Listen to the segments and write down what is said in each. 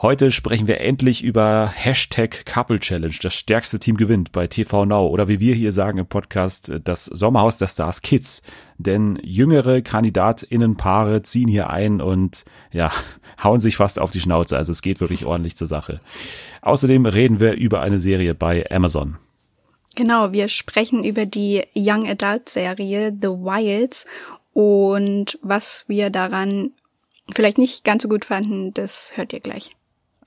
Heute sprechen wir endlich über Hashtag Couple Challenge. Das stärkste Team gewinnt bei TV Now oder wie wir hier sagen im Podcast, das Sommerhaus der Stars Kids. Denn jüngere KandidatInnenpaare ziehen hier ein und ja, hauen sich fast auf die Schnauze. Also es geht wirklich ordentlich zur Sache. Außerdem reden wir über eine Serie bei Amazon. Genau, wir sprechen über die Young Adult Serie The Wilds und was wir daran vielleicht nicht ganz so gut fanden, das hört ihr gleich.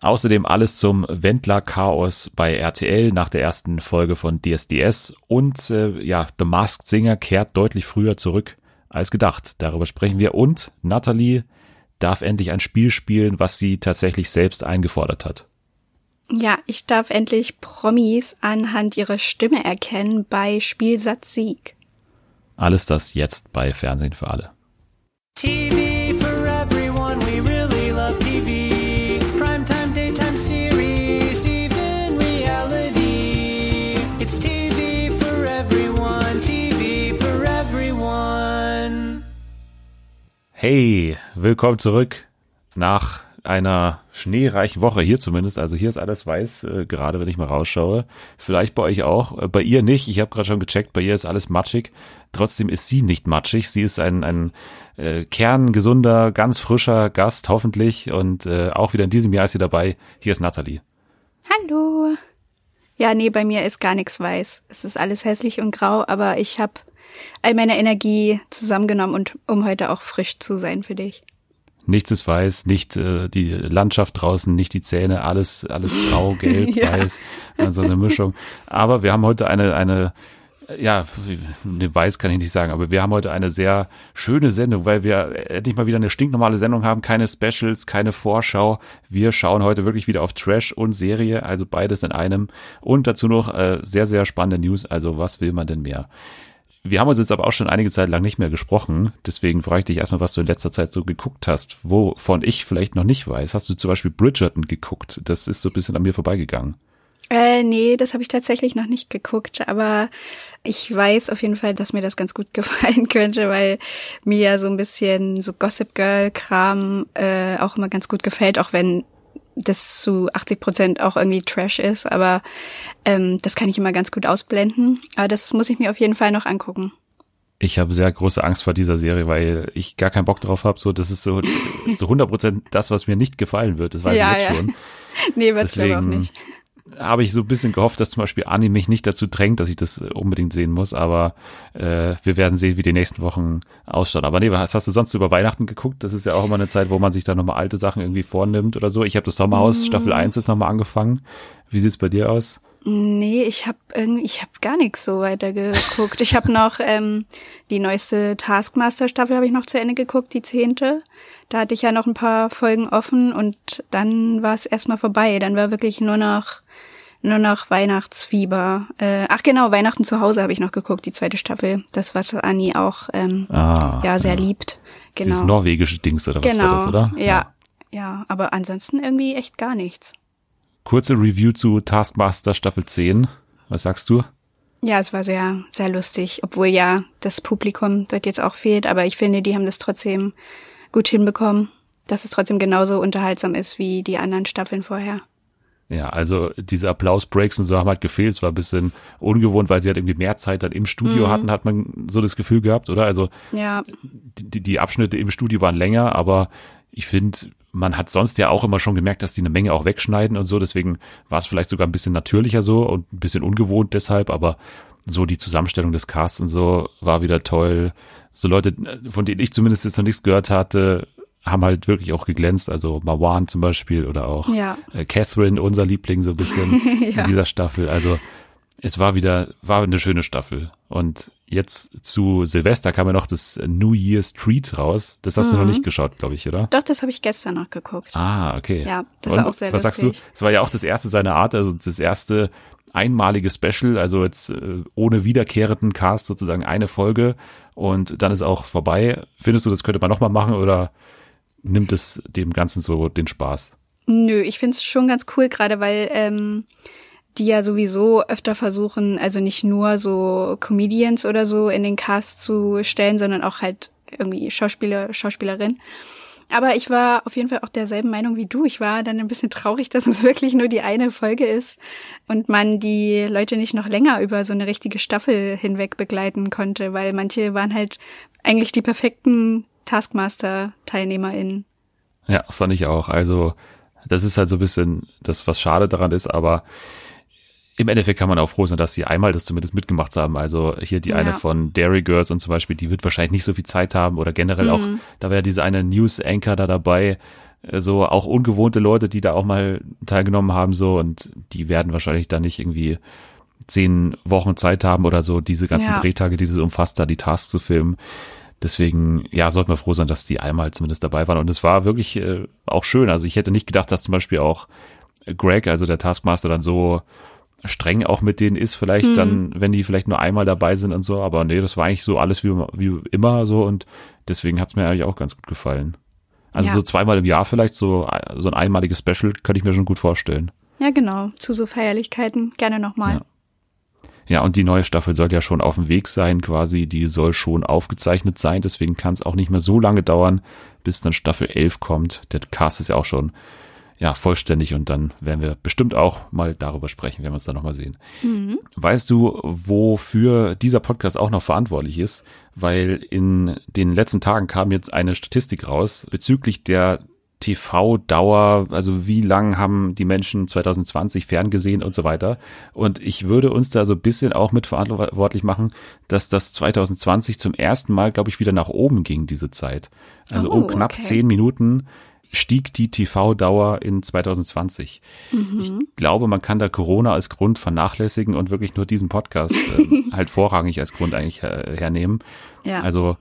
Außerdem alles zum Wendler-Chaos bei RTL nach der ersten Folge von DSDS und äh, ja, The Masked Singer kehrt deutlich früher zurück als gedacht. Darüber sprechen wir und Natalie darf endlich ein Spiel spielen, was sie tatsächlich selbst eingefordert hat. Ja, ich darf endlich Promis anhand ihrer Stimme erkennen bei Spielsatz Sieg. Alles das jetzt bei Fernsehen für alle. TV Hey, willkommen zurück nach einer schneereichen Woche hier zumindest. Also hier ist alles weiß, äh, gerade wenn ich mal rausschaue. Vielleicht bei euch auch. Äh, bei ihr nicht. Ich habe gerade schon gecheckt, bei ihr ist alles matschig. Trotzdem ist sie nicht matschig. Sie ist ein, ein äh, kerngesunder, ganz frischer Gast, hoffentlich. Und äh, auch wieder in diesem Jahr ist sie dabei. Hier ist Nathalie. Hallo. Ja, nee, bei mir ist gar nichts weiß. Es ist alles hässlich und grau, aber ich habe all meine Energie zusammengenommen und um heute auch frisch zu sein für dich. Nichts ist weiß, nicht äh, die Landschaft draußen, nicht die Zähne, alles, alles grau, gelb, ja. weiß, also eine Mischung. Aber wir haben heute eine, eine, ja, ne, weiß kann ich nicht sagen, aber wir haben heute eine sehr schöne Sendung, weil wir endlich mal wieder eine stinknormale Sendung haben, keine Specials, keine Vorschau. Wir schauen heute wirklich wieder auf Trash und Serie, also beides in einem. Und dazu noch äh, sehr, sehr spannende News, also was will man denn mehr? Wir haben uns jetzt aber auch schon einige Zeit lang nicht mehr gesprochen. Deswegen frage ich dich erstmal, was du in letzter Zeit so geguckt hast, wovon ich vielleicht noch nicht weiß. Hast du zum Beispiel Bridgerton geguckt? Das ist so ein bisschen an mir vorbeigegangen. Äh, nee, das habe ich tatsächlich noch nicht geguckt, aber ich weiß auf jeden Fall, dass mir das ganz gut gefallen könnte, weil mir ja so ein bisschen so Gossip Girl Kram äh, auch immer ganz gut gefällt, auch wenn das zu 80 Prozent auch irgendwie Trash ist, aber ähm, das kann ich immer ganz gut ausblenden. Aber das muss ich mir auf jeden Fall noch angucken. Ich habe sehr große Angst vor dieser Serie, weil ich gar keinen Bock drauf habe. So, das ist so so 100 Prozent das, was mir nicht gefallen wird. Das weiß ja, ich jetzt ja. schon. nee, wird Deswegen, auch nicht habe ich so ein bisschen gehofft, dass zum Beispiel Anni mich nicht dazu drängt, dass ich das unbedingt sehen muss, aber äh, wir werden sehen, wie die nächsten Wochen ausschauen. Aber nee, was hast du sonst über Weihnachten geguckt? Das ist ja auch immer eine Zeit, wo man sich da nochmal alte Sachen irgendwie vornimmt oder so. Ich habe das Sommerhaus, mhm. Staffel 1 ist nochmal angefangen. Wie sieht's bei dir aus? Nee, ich habe irgendwie, ich habe gar nichts so weiter geguckt. Ich habe noch ähm, die neueste Taskmaster-Staffel habe ich noch zu Ende geguckt, die zehnte. Da hatte ich ja noch ein paar Folgen offen und dann war es erstmal vorbei. Dann war wirklich nur noch nur noch Weihnachtsfieber. Äh, ach genau, Weihnachten zu Hause habe ich noch geguckt, die zweite Staffel. Das, was Anni auch ähm, ah, ja sehr ja. liebt. Genau. Dieses norwegische Dings oder was genau. war das, oder? Ja, ja, ja, aber ansonsten irgendwie echt gar nichts. Kurze Review zu Taskmaster Staffel 10. Was sagst du? Ja, es war sehr, sehr lustig, obwohl ja das Publikum dort jetzt auch fehlt, aber ich finde, die haben das trotzdem gut hinbekommen, dass es trotzdem genauso unterhaltsam ist wie die anderen Staffeln vorher. Ja, also diese Applaus-Breaks und so haben halt gefehlt. Es war ein bisschen ungewohnt, weil sie halt irgendwie mehr Zeit dann im Studio mhm. hatten, hat man so das Gefühl gehabt, oder? Also ja. die, die Abschnitte im Studio waren länger, aber ich finde, man hat sonst ja auch immer schon gemerkt, dass die eine Menge auch wegschneiden und so. Deswegen war es vielleicht sogar ein bisschen natürlicher so und ein bisschen ungewohnt deshalb, aber so die Zusammenstellung des Casts und so war wieder toll. So Leute, von denen ich zumindest jetzt noch nichts gehört hatte, haben halt wirklich auch geglänzt. Also Marwan zum Beispiel oder auch ja. äh, Catherine, unser Liebling so ein bisschen ja. in dieser Staffel. Also es war wieder, war eine schöne Staffel. Und jetzt zu Silvester kam ja noch das New Year's Treat raus. Das hast mhm. du noch mhm. nicht geschaut, glaube ich, oder? Doch, das habe ich gestern noch geguckt. Ah, okay. Ja, das Und, war auch sehr Was lustig. sagst du? Es war ja auch das erste seiner Art, also das erste einmalige Special, also jetzt äh, ohne wiederkehrenden Cast sozusagen eine Folge und dann ist auch vorbei. Findest du, das könnte man nochmal machen oder nimmt es dem Ganzen so den Spaß? Nö, ich finde es schon ganz cool, gerade weil ähm, die ja sowieso öfter versuchen, also nicht nur so Comedians oder so in den Cast zu stellen, sondern auch halt irgendwie Schauspieler, Schauspielerin. Aber ich war auf jeden Fall auch derselben Meinung wie du. Ich war dann ein bisschen traurig, dass es wirklich nur die eine Folge ist und man die Leute nicht noch länger über so eine richtige Staffel hinweg begleiten konnte, weil manche waren halt eigentlich die perfekten Taskmaster-TeilnehmerInnen. Ja, fand ich auch. Also, das ist halt so ein bisschen das, was schade daran ist, aber im Endeffekt kann man auch froh sein, dass sie einmal das zumindest mitgemacht haben. Also hier die ja. eine von Dairy Girls und zum Beispiel, die wird wahrscheinlich nicht so viel Zeit haben oder generell mhm. auch, da war ja diese eine News Anchor da dabei, so auch ungewohnte Leute, die da auch mal teilgenommen haben so und die werden wahrscheinlich da nicht irgendwie zehn Wochen Zeit haben oder so, diese ganzen ja. Drehtage, die sie umfasst, da die Tasks zu filmen. Deswegen, ja, sollten wir froh sein, dass die einmal zumindest dabei waren. Und es war wirklich äh, auch schön. Also ich hätte nicht gedacht, dass zum Beispiel auch Greg, also der Taskmaster, dann so streng auch mit denen ist, vielleicht mhm. dann, wenn die vielleicht nur einmal dabei sind und so. Aber nee, das war eigentlich so alles wie, wie immer so und deswegen hat's mir eigentlich auch ganz gut gefallen. Also ja. so zweimal im Jahr vielleicht, so, so ein einmaliges Special, könnte ich mir schon gut vorstellen. Ja, genau. Zu so Feierlichkeiten gerne nochmal. Ja. Ja, und die neue Staffel soll ja schon auf dem Weg sein, quasi. Die soll schon aufgezeichnet sein. Deswegen kann es auch nicht mehr so lange dauern, bis dann Staffel 11 kommt. Der Cast ist ja auch schon ja, vollständig und dann werden wir bestimmt auch mal darüber sprechen, wenn wir uns dann nochmal sehen. Mhm. Weißt du, wofür dieser Podcast auch noch verantwortlich ist? Weil in den letzten Tagen kam jetzt eine Statistik raus bezüglich der TV-Dauer, also wie lang haben die Menschen 2020 ferngesehen und so weiter. Und ich würde uns da so ein bisschen auch mit verantwortlich machen, dass das 2020 zum ersten Mal, glaube ich, wieder nach oben ging, diese Zeit. Also oh, um knapp okay. zehn Minuten stieg die TV-Dauer in 2020. Mhm. Ich glaube, man kann da Corona als Grund vernachlässigen und wirklich nur diesen Podcast äh, halt vorrangig als Grund eigentlich her hernehmen. Ja. Also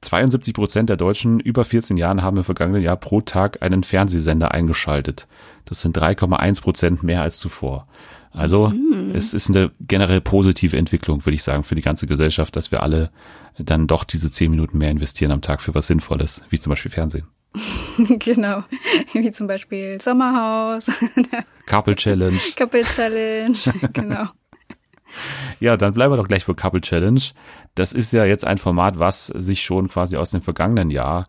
72 Prozent der Deutschen über 14 Jahren haben im vergangenen Jahr pro Tag einen Fernsehsender eingeschaltet. Das sind 3,1 Prozent mehr als zuvor. Also mhm. es ist eine generell positive Entwicklung, würde ich sagen, für die ganze Gesellschaft, dass wir alle dann doch diese 10 Minuten mehr investieren am Tag für was Sinnvolles, wie zum Beispiel Fernsehen. genau. Wie zum Beispiel Sommerhaus. Couple Challenge. Couple Challenge, genau. Ja, dann bleiben wir doch gleich für Couple Challenge. Das ist ja jetzt ein Format, was sich schon quasi aus dem vergangenen Jahr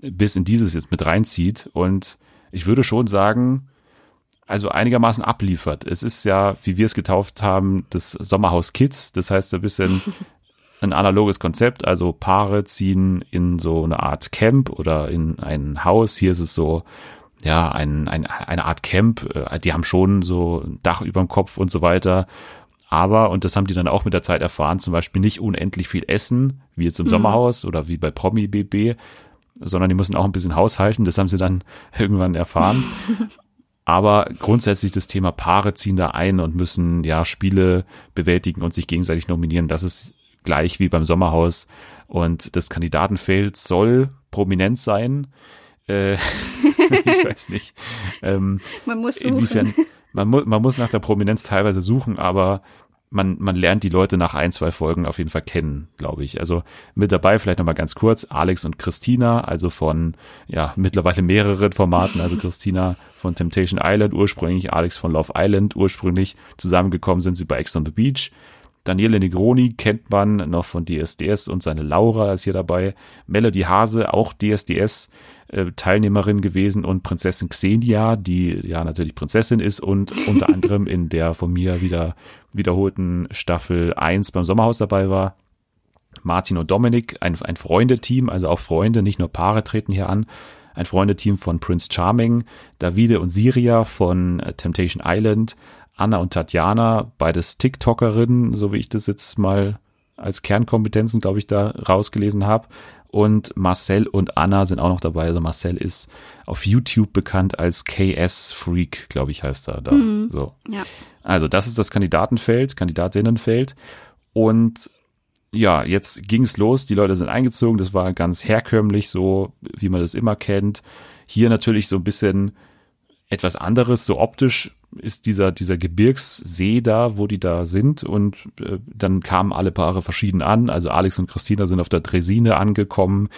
bis in dieses jetzt mit reinzieht. Und ich würde schon sagen, also einigermaßen abliefert. Es ist ja, wie wir es getauft haben, das Sommerhaus Kids. Das heißt, ein bisschen ein analoges Konzept. Also Paare ziehen in so eine Art Camp oder in ein Haus. Hier ist es so, ja, ein, ein, eine Art Camp. Äh, die haben schon so ein Dach über dem Kopf und so weiter. Aber, und das haben die dann auch mit der Zeit erfahren, zum Beispiel nicht unendlich viel essen, wie jetzt im mhm. Sommerhaus oder wie bei Promi BB, sondern die müssen auch ein bisschen haushalten. Das haben sie dann irgendwann erfahren. Aber grundsätzlich das Thema Paare ziehen da ein und müssen ja Spiele bewältigen und sich gegenseitig nominieren. Das ist gleich wie beim Sommerhaus. Und das Kandidatenfeld soll prominent sein. Äh, ich weiß nicht. Ähm, man muss suchen. Inwiefern, man, mu man muss nach der Prominenz teilweise suchen, aber man, man lernt die Leute nach ein, zwei Folgen auf jeden Fall kennen, glaube ich. Also mit dabei vielleicht nochmal ganz kurz Alex und Christina, also von ja mittlerweile mehreren Formaten, also Christina von Temptation Island ursprünglich, Alex von Love Island ursprünglich. Zusammengekommen sind sie bei Ex on the Beach. Daniele Negroni kennt man noch von DSDS und seine Laura ist hier dabei. Melody Hase, auch DSDS äh, Teilnehmerin gewesen und Prinzessin Xenia, die ja natürlich Prinzessin ist und unter anderem in der von mir wieder wiederholten Staffel 1 beim Sommerhaus dabei war. Martin und Dominik, ein, ein Freundeteam, also auch Freunde, nicht nur Paare treten hier an. Ein Freundeteam von Prince Charming, Davide und Siria von äh, Temptation Island, Anna und Tatjana, beides TikTokerinnen, so wie ich das jetzt mal als Kernkompetenzen, glaube ich, da rausgelesen habe. Und Marcel und Anna sind auch noch dabei. Also Marcel ist auf YouTube bekannt als KS Freak, glaube ich, heißt er da. Mhm. So. Ja. Also das ist das Kandidatenfeld, Kandidatinnenfeld. Und ja, jetzt ging es los. Die Leute sind eingezogen. Das war ganz herkömmlich, so wie man das immer kennt. Hier natürlich so ein bisschen etwas anderes, so optisch ist dieser, dieser Gebirgssee da, wo die da sind und äh, dann kamen alle Paare verschieden an. Also Alex und Christina sind auf der Dresine angekommen,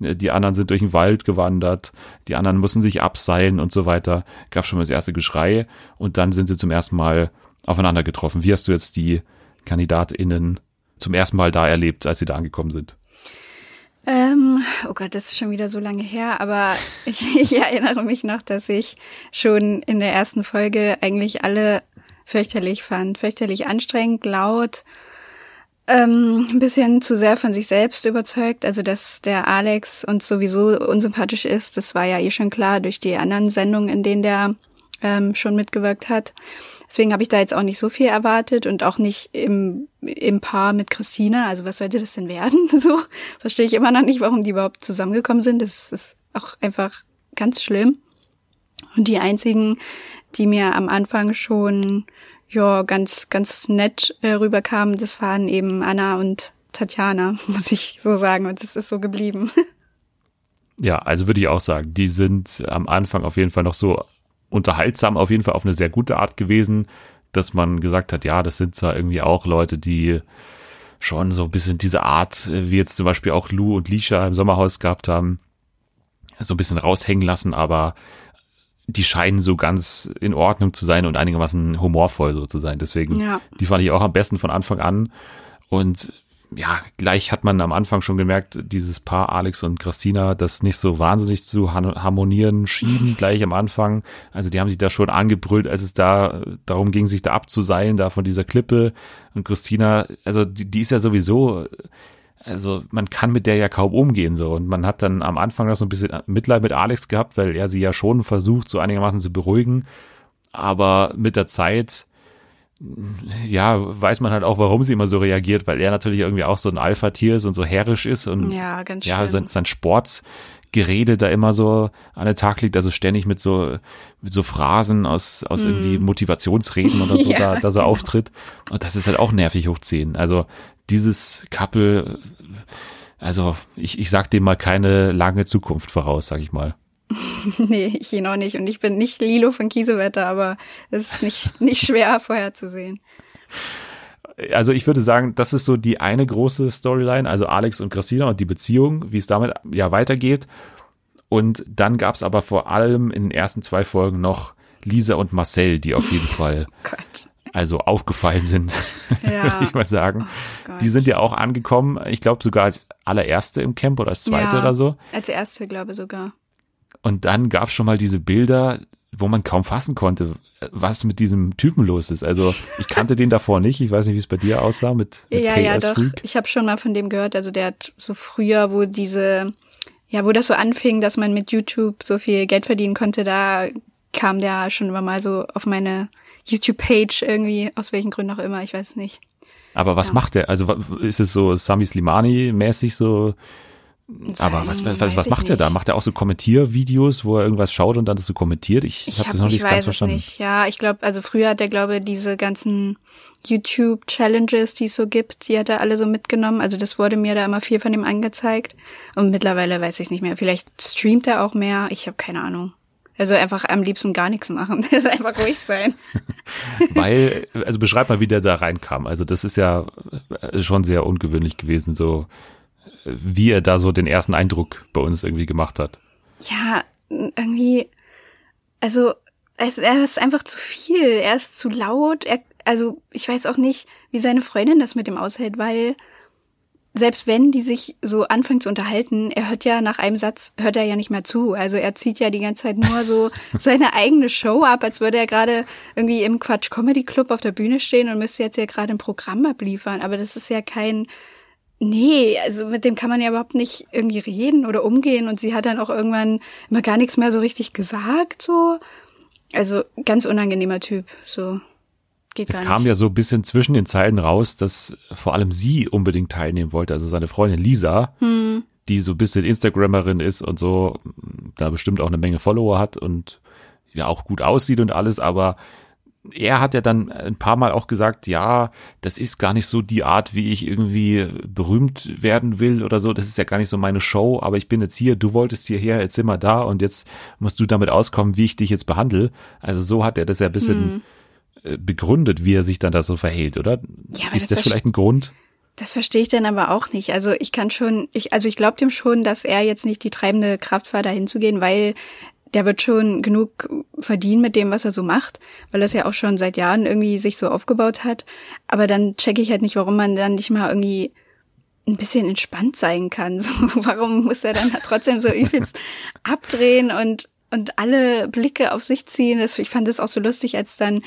äh, die anderen sind durch den Wald gewandert, die anderen mussten sich abseilen und so weiter. Gab schon mal das erste Geschrei und dann sind sie zum ersten Mal aufeinander getroffen. Wie hast du jetzt die KandidatInnen zum ersten Mal da erlebt, als sie da angekommen sind? Ähm, oh Gott, das ist schon wieder so lange her, aber ich, ich erinnere mich noch, dass ich schon in der ersten Folge eigentlich alle fürchterlich fand. Fürchterlich anstrengend, laut, ähm, ein bisschen zu sehr von sich selbst überzeugt. Also, dass der Alex uns sowieso unsympathisch ist, das war ja eh schon klar durch die anderen Sendungen, in denen der ähm, schon mitgewirkt hat. Deswegen habe ich da jetzt auch nicht so viel erwartet und auch nicht im, im Paar mit Christina. Also was sollte das denn werden? So verstehe ich immer noch nicht, warum die überhaupt zusammengekommen sind. Das ist auch einfach ganz schlimm. Und die einzigen, die mir am Anfang schon ja ganz ganz nett äh, rüberkamen, das waren eben Anna und Tatjana, muss ich so sagen. Und das ist so geblieben. Ja, also würde ich auch sagen, die sind am Anfang auf jeden Fall noch so unterhaltsam, auf jeden Fall auf eine sehr gute Art gewesen, dass man gesagt hat, ja, das sind zwar irgendwie auch Leute, die schon so ein bisschen diese Art, äh, wie jetzt zum Beispiel auch Lou und Lisha im Sommerhaus gehabt haben, so ein bisschen raushängen lassen, aber die scheinen so ganz in Ordnung zu sein und einigermaßen humorvoll so zu sein. Deswegen, ja. die fand ich auch am besten von Anfang an. Und ja, gleich hat man am Anfang schon gemerkt, dieses Paar Alex und Christina, das nicht so wahnsinnig zu harmonieren schien, gleich am Anfang. Also die haben sich da schon angebrüllt, als es da darum ging, sich da abzuseilen, da von dieser Klippe. Und Christina, also die, die ist ja sowieso, also man kann mit der ja kaum umgehen so. Und man hat dann am Anfang noch so ein bisschen Mitleid mit Alex gehabt, weil er sie ja schon versucht, so einigermaßen zu beruhigen. Aber mit der Zeit, ja, weiß man halt auch, warum sie immer so reagiert, weil er natürlich irgendwie auch so ein Alpha-Tier ist und so herrisch ist und ja, ganz ja sein, sein Sportsgerede da immer so an den Tag liegt, also ständig mit so mit so Phrasen aus aus mm. irgendwie Motivationsreden oder so ja. da, da so auftritt und das ist halt auch nervig hoch zehn. Also dieses Couple, also ich ich sag dem mal keine lange Zukunft voraus, sag ich mal. nee, ich ihn auch nicht. Und ich bin nicht Lilo von Kiesewetter, aber es ist nicht, nicht schwer vorherzusehen. Also ich würde sagen, das ist so die eine große Storyline, also Alex und Christina und die Beziehung, wie es damit ja weitergeht. Und dann gab es aber vor allem in den ersten zwei Folgen noch Lisa und Marcel, die auf jeden Fall oh also aufgefallen sind, ja. würde ich mal sagen. Oh die sind ja auch angekommen, ich glaube sogar als allererste im Camp oder als zweite ja, oder so. Als erste, glaube sogar. Und dann gab es schon mal diese Bilder, wo man kaum fassen konnte, was mit diesem Typen los ist. Also ich kannte den davor nicht. Ich weiß nicht, wie es bei dir aussah mit, mit ja, KS ja, doch. Freak. Ich habe schon mal von dem gehört. Also der hat so früher, wo diese, ja, wo das so anfing, dass man mit YouTube so viel Geld verdienen konnte, da kam der schon immer mal so auf meine YouTube-Page irgendwie, aus welchen Gründen auch immer, ich weiß nicht. Aber was ja. macht der? Also ist es so Sami Slimani-mäßig so aber was, was, was, macht er da? Macht er auch so Kommentiervideos, wo er irgendwas schaut und dann das so kommentiert? Ich, ich habe hab das noch nicht ganz verstanden. Nicht. Ja, ich glaube, also früher hat er, glaube diese ganzen YouTube-Challenges, die es so gibt, die hat er alle so mitgenommen. Also das wurde mir da immer viel von ihm angezeigt. Und mittlerweile weiß ich nicht mehr. Vielleicht streamt er auch mehr. Ich habe keine Ahnung. Also einfach am liebsten gar nichts machen. Das ist einfach ruhig sein. Weil, also beschreib mal, wie der da reinkam. Also das ist ja schon sehr ungewöhnlich gewesen, so wie er da so den ersten Eindruck bei uns irgendwie gemacht hat. Ja, irgendwie, also es, er ist einfach zu viel, er ist zu laut, er, also ich weiß auch nicht, wie seine Freundin das mit ihm aushält, weil selbst wenn die sich so anfangen zu unterhalten, er hört ja nach einem Satz, hört er ja nicht mehr zu. Also er zieht ja die ganze Zeit nur so seine eigene Show ab, als würde er gerade irgendwie im Quatsch Comedy Club auf der Bühne stehen und müsste jetzt ja gerade ein Programm abliefern. Aber das ist ja kein, Nee, also mit dem kann man ja überhaupt nicht irgendwie reden oder umgehen und sie hat dann auch irgendwann immer gar nichts mehr so richtig gesagt, so. Also ganz unangenehmer Typ, so. Geht es kam ja so ein bisschen zwischen den Zeilen raus, dass vor allem sie unbedingt teilnehmen wollte, also seine Freundin Lisa, hm. die so ein bisschen Instagrammerin ist und so, da bestimmt auch eine Menge Follower hat und ja auch gut aussieht und alles, aber er hat ja dann ein paar Mal auch gesagt, ja, das ist gar nicht so die Art, wie ich irgendwie berühmt werden will oder so. Das ist ja gar nicht so meine Show, aber ich bin jetzt hier, du wolltest hierher, jetzt sind wir da und jetzt musst du damit auskommen, wie ich dich jetzt behandle. Also so hat er das ja ein bisschen hm. begründet, wie er sich dann da so verhält, oder? Ja, ist das, das vielleicht ein Grund? Das verstehe ich dann aber auch nicht. Also ich kann schon, ich, also ich glaube dem schon, dass er jetzt nicht die treibende Kraft war, da hinzugehen, weil der wird schon genug verdienen mit dem, was er so macht, weil er es ja auch schon seit Jahren irgendwie sich so aufgebaut hat. Aber dann checke ich halt nicht, warum man dann nicht mal irgendwie ein bisschen entspannt sein kann. So, warum muss er dann trotzdem so übelst abdrehen und und alle Blicke auf sich ziehen? Das, ich fand das auch so lustig, als dann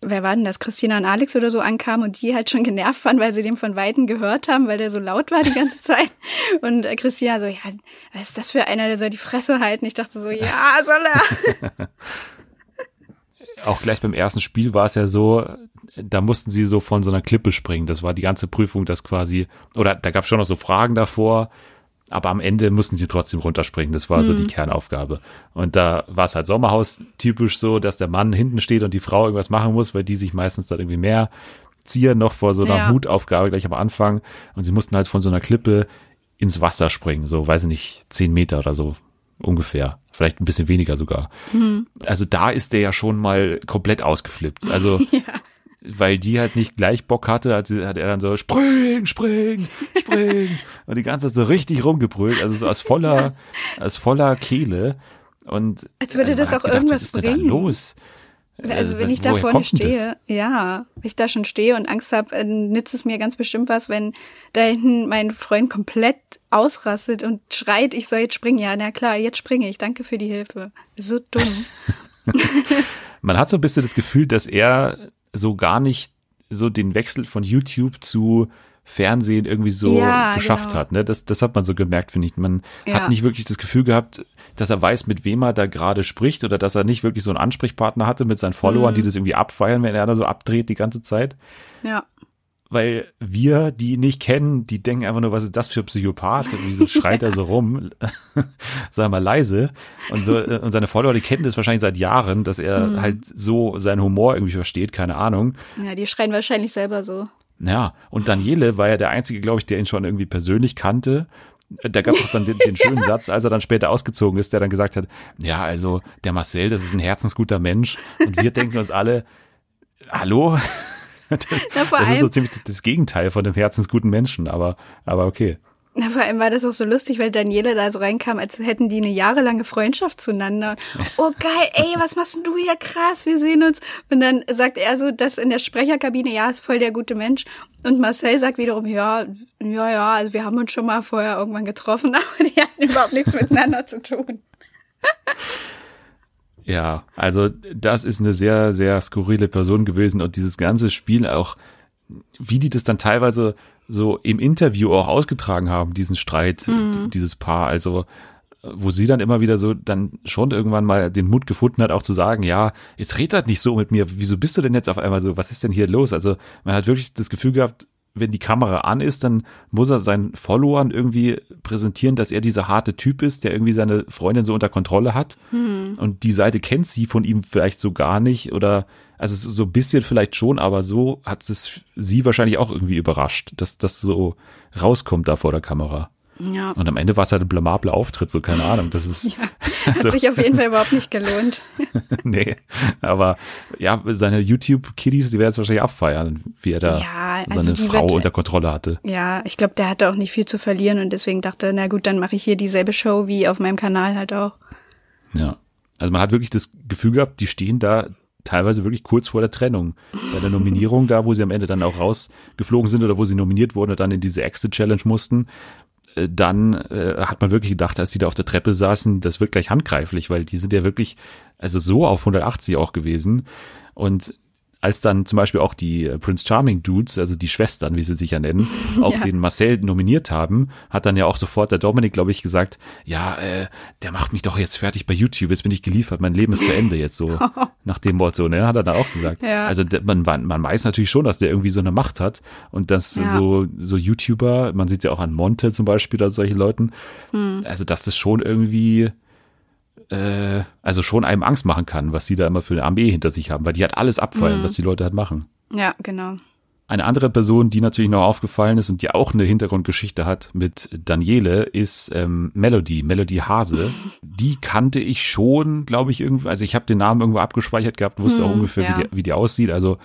wer war denn das, Christina und Alex oder so ankamen und die halt schon genervt waren, weil sie den von Weitem gehört haben, weil der so laut war die ganze Zeit. Und äh, Christina so, ja, was ist das für einer, der soll die Fresse halten? Ich dachte so, ja, soll er. Auch gleich beim ersten Spiel war es ja so, da mussten sie so von so einer Klippe springen. Das war die ganze Prüfung, das quasi, oder da gab es schon noch so Fragen davor, aber am Ende mussten sie trotzdem runterspringen. Das war mhm. so die mhm. Kernaufgabe. Und da war es halt Sommerhaus typisch so, dass der Mann hinten steht und die Frau irgendwas machen muss, weil die sich meistens dann irgendwie mehr ziehen noch vor so einer ja. Mutaufgabe gleich am Anfang. Und sie mussten halt von so einer Klippe ins Wasser springen, so weiß ich nicht, zehn Meter oder so ungefähr. Vielleicht ein bisschen weniger sogar. Mhm. Also da ist der ja schon mal komplett ausgeflippt. Also ja weil die halt nicht gleich Bock hatte, hat, sie, hat er dann so spring, spring, spring und die ganze Zeit so richtig rumgebrüllt, also so aus voller, ja. aus voller Kehle und als würde das auch gedacht, irgendwas was ist bringen. Da los? Also, also wenn ich da vorne stehe, ja, wenn ich da schon stehe und Angst habe, äh, nützt es mir ganz bestimmt was, wenn da hinten mein Freund komplett ausrastet und schreit, ich soll jetzt springen. Ja, na klar, jetzt springe ich. Danke für die Hilfe. So dumm. Man hat so ein bisschen das Gefühl, dass er so gar nicht so den Wechsel von YouTube zu Fernsehen irgendwie so ja, geschafft genau. hat. Ne? Das, das hat man so gemerkt, finde ich. Man ja. hat nicht wirklich das Gefühl gehabt, dass er weiß, mit wem er da gerade spricht oder dass er nicht wirklich so einen Ansprechpartner hatte mit seinen Followern, mhm. die das irgendwie abfeiern, wenn er da so abdreht die ganze Zeit. Ja weil wir, die ihn nicht kennen, die denken einfach nur, was ist das für ein Psychopath? Wieso schreit er so rum? Sei mal leise. Und, so, äh, und seine Follower, die kennen das wahrscheinlich seit Jahren, dass er mhm. halt so seinen Humor irgendwie versteht, keine Ahnung. Ja, die schreien wahrscheinlich selber so. Ja, und Daniele war ja der Einzige, glaube ich, der ihn schon irgendwie persönlich kannte. Da gab es dann den, den schönen Satz, als er dann später ausgezogen ist, der dann gesagt hat, ja, also der Marcel, das ist ein herzensguter Mensch. Und wir denken uns alle, hallo? Na, das ist so ziemlich das Gegenteil von dem herzensguten Menschen, aber, aber okay. Na, vor allem war das auch so lustig, weil Daniela da so reinkam, als hätten die eine jahrelange Freundschaft zueinander. Oh geil, ey, was machst denn du hier? Krass, wir sehen uns. Und dann sagt er so, dass in der Sprecherkabine, ja, ist voll der gute Mensch. Und Marcel sagt wiederum, ja, ja, ja, also wir haben uns schon mal vorher irgendwann getroffen, aber die hatten überhaupt nichts miteinander zu tun. Ja, also das ist eine sehr, sehr skurrile Person gewesen und dieses ganze Spiel auch, wie die das dann teilweise so im Interview auch ausgetragen haben, diesen Streit, mhm. dieses Paar, also wo sie dann immer wieder so dann schon irgendwann mal den Mut gefunden hat, auch zu sagen, ja, jetzt redet halt nicht so mit mir, wieso bist du denn jetzt auf einmal so, was ist denn hier los? Also man hat wirklich das Gefühl gehabt, wenn die Kamera an ist, dann muss er seinen Followern irgendwie präsentieren, dass er dieser harte Typ ist, der irgendwie seine Freundin so unter Kontrolle hat. Hm. Und die Seite kennt sie von ihm vielleicht so gar nicht oder also so ein bisschen vielleicht schon, aber so hat es sie wahrscheinlich auch irgendwie überrascht, dass das so rauskommt da vor der Kamera. Ja. Und am Ende war es halt ein blamabler Auftritt, so keine Ahnung. Das ist. Ja, hat also, sich auf jeden Fall überhaupt nicht gelohnt. nee, aber ja, seine YouTube-Kiddies, die werden es wahrscheinlich abfeiern, wie er da ja, also seine Frau wird, unter Kontrolle hatte. Ja, ich glaube, der hatte auch nicht viel zu verlieren und deswegen dachte, na gut, dann mache ich hier dieselbe Show wie auf meinem Kanal halt auch. Ja. Also man hat wirklich das Gefühl gehabt, die stehen da teilweise wirklich kurz vor der Trennung. Bei der Nominierung da, wo sie am Ende dann auch rausgeflogen sind oder wo sie nominiert wurden und dann in diese Exit Challenge mussten, dann äh, hat man wirklich gedacht, als die da auf der Treppe saßen, das wird gleich handgreiflich, weil die sind ja wirklich, also so auf 180 auch gewesen. Und als dann zum Beispiel auch die äh, Prince Charming Dudes, also die Schwestern, wie sie sich ja nennen, auch ja. den Marcel nominiert haben, hat dann ja auch sofort der Dominik, glaube ich, gesagt, ja, äh, der macht mich doch jetzt fertig bei YouTube, jetzt bin ich geliefert, mein Leben ist zu Ende jetzt so, nach dem Motto, ne, hat er dann auch gesagt. Ja. Also man, man weiß natürlich schon, dass der irgendwie so eine Macht hat und dass ja. so, so YouTuber, man sieht ja auch an Monte zum Beispiel, oder solche Leuten, hm. also dass das schon irgendwie äh, also schon einem Angst machen kann, was sie da immer für eine Armee hinter sich haben, weil die halt alles abfallen, mhm. was die Leute halt machen. Ja, genau. Eine andere Person, die natürlich noch aufgefallen ist und die auch eine Hintergrundgeschichte hat mit Daniele, ist ähm, Melody, Melody Hase. die kannte ich schon, glaube ich, irgendwie. Also ich habe den Namen irgendwo abgespeichert gehabt, wusste hm, auch ungefähr, ja. wie, die, wie die aussieht. Also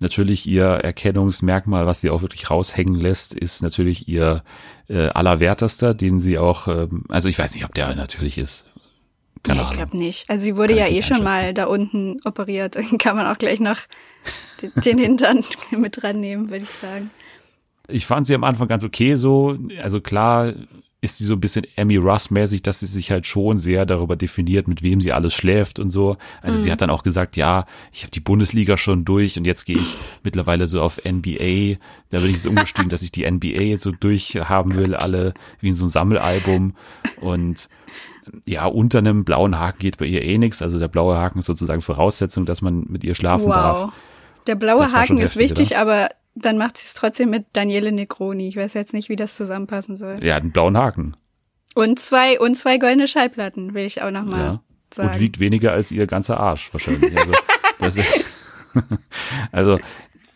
natürlich ihr Erkennungsmerkmal, was sie auch wirklich raushängen lässt, ist natürlich ihr äh, allerwertester, den sie auch, ähm, also ich weiß nicht, ob der natürlich ist. Keine nee, ich glaube nicht. Also sie wurde Kann ja eh schon mal da unten operiert. Dann kann man auch gleich noch den, Hintern mit dran nehmen, würde ich sagen. Ich fand sie am Anfang ganz okay so. Also klar ist sie so ein bisschen Emmy Russ-mäßig, dass sie sich halt schon sehr darüber definiert, mit wem sie alles schläft und so. Also mhm. sie hat dann auch gesagt, ja, ich habe die Bundesliga schon durch und jetzt gehe ich mittlerweile so auf NBA. Da bin ich jetzt umgestiegen, dass ich die NBA jetzt so durchhaben will, alle wie in so ein Sammelalbum. Und ja, unter einem blauen Haken geht bei ihr eh nichts. Also der blaue Haken ist sozusagen Voraussetzung, dass man mit ihr schlafen wow. darf. Der blaue Haken ist wichtig, oder? aber dann macht sie es trotzdem mit Daniele Negroni. Ich weiß jetzt nicht, wie das zusammenpassen soll. Ja, einen blauen Haken. Und zwei, und zwei goldene Schallplatten, will ich auch nochmal ja. sagen. Und wiegt weniger als ihr ganzer Arsch wahrscheinlich. Also, das ist, also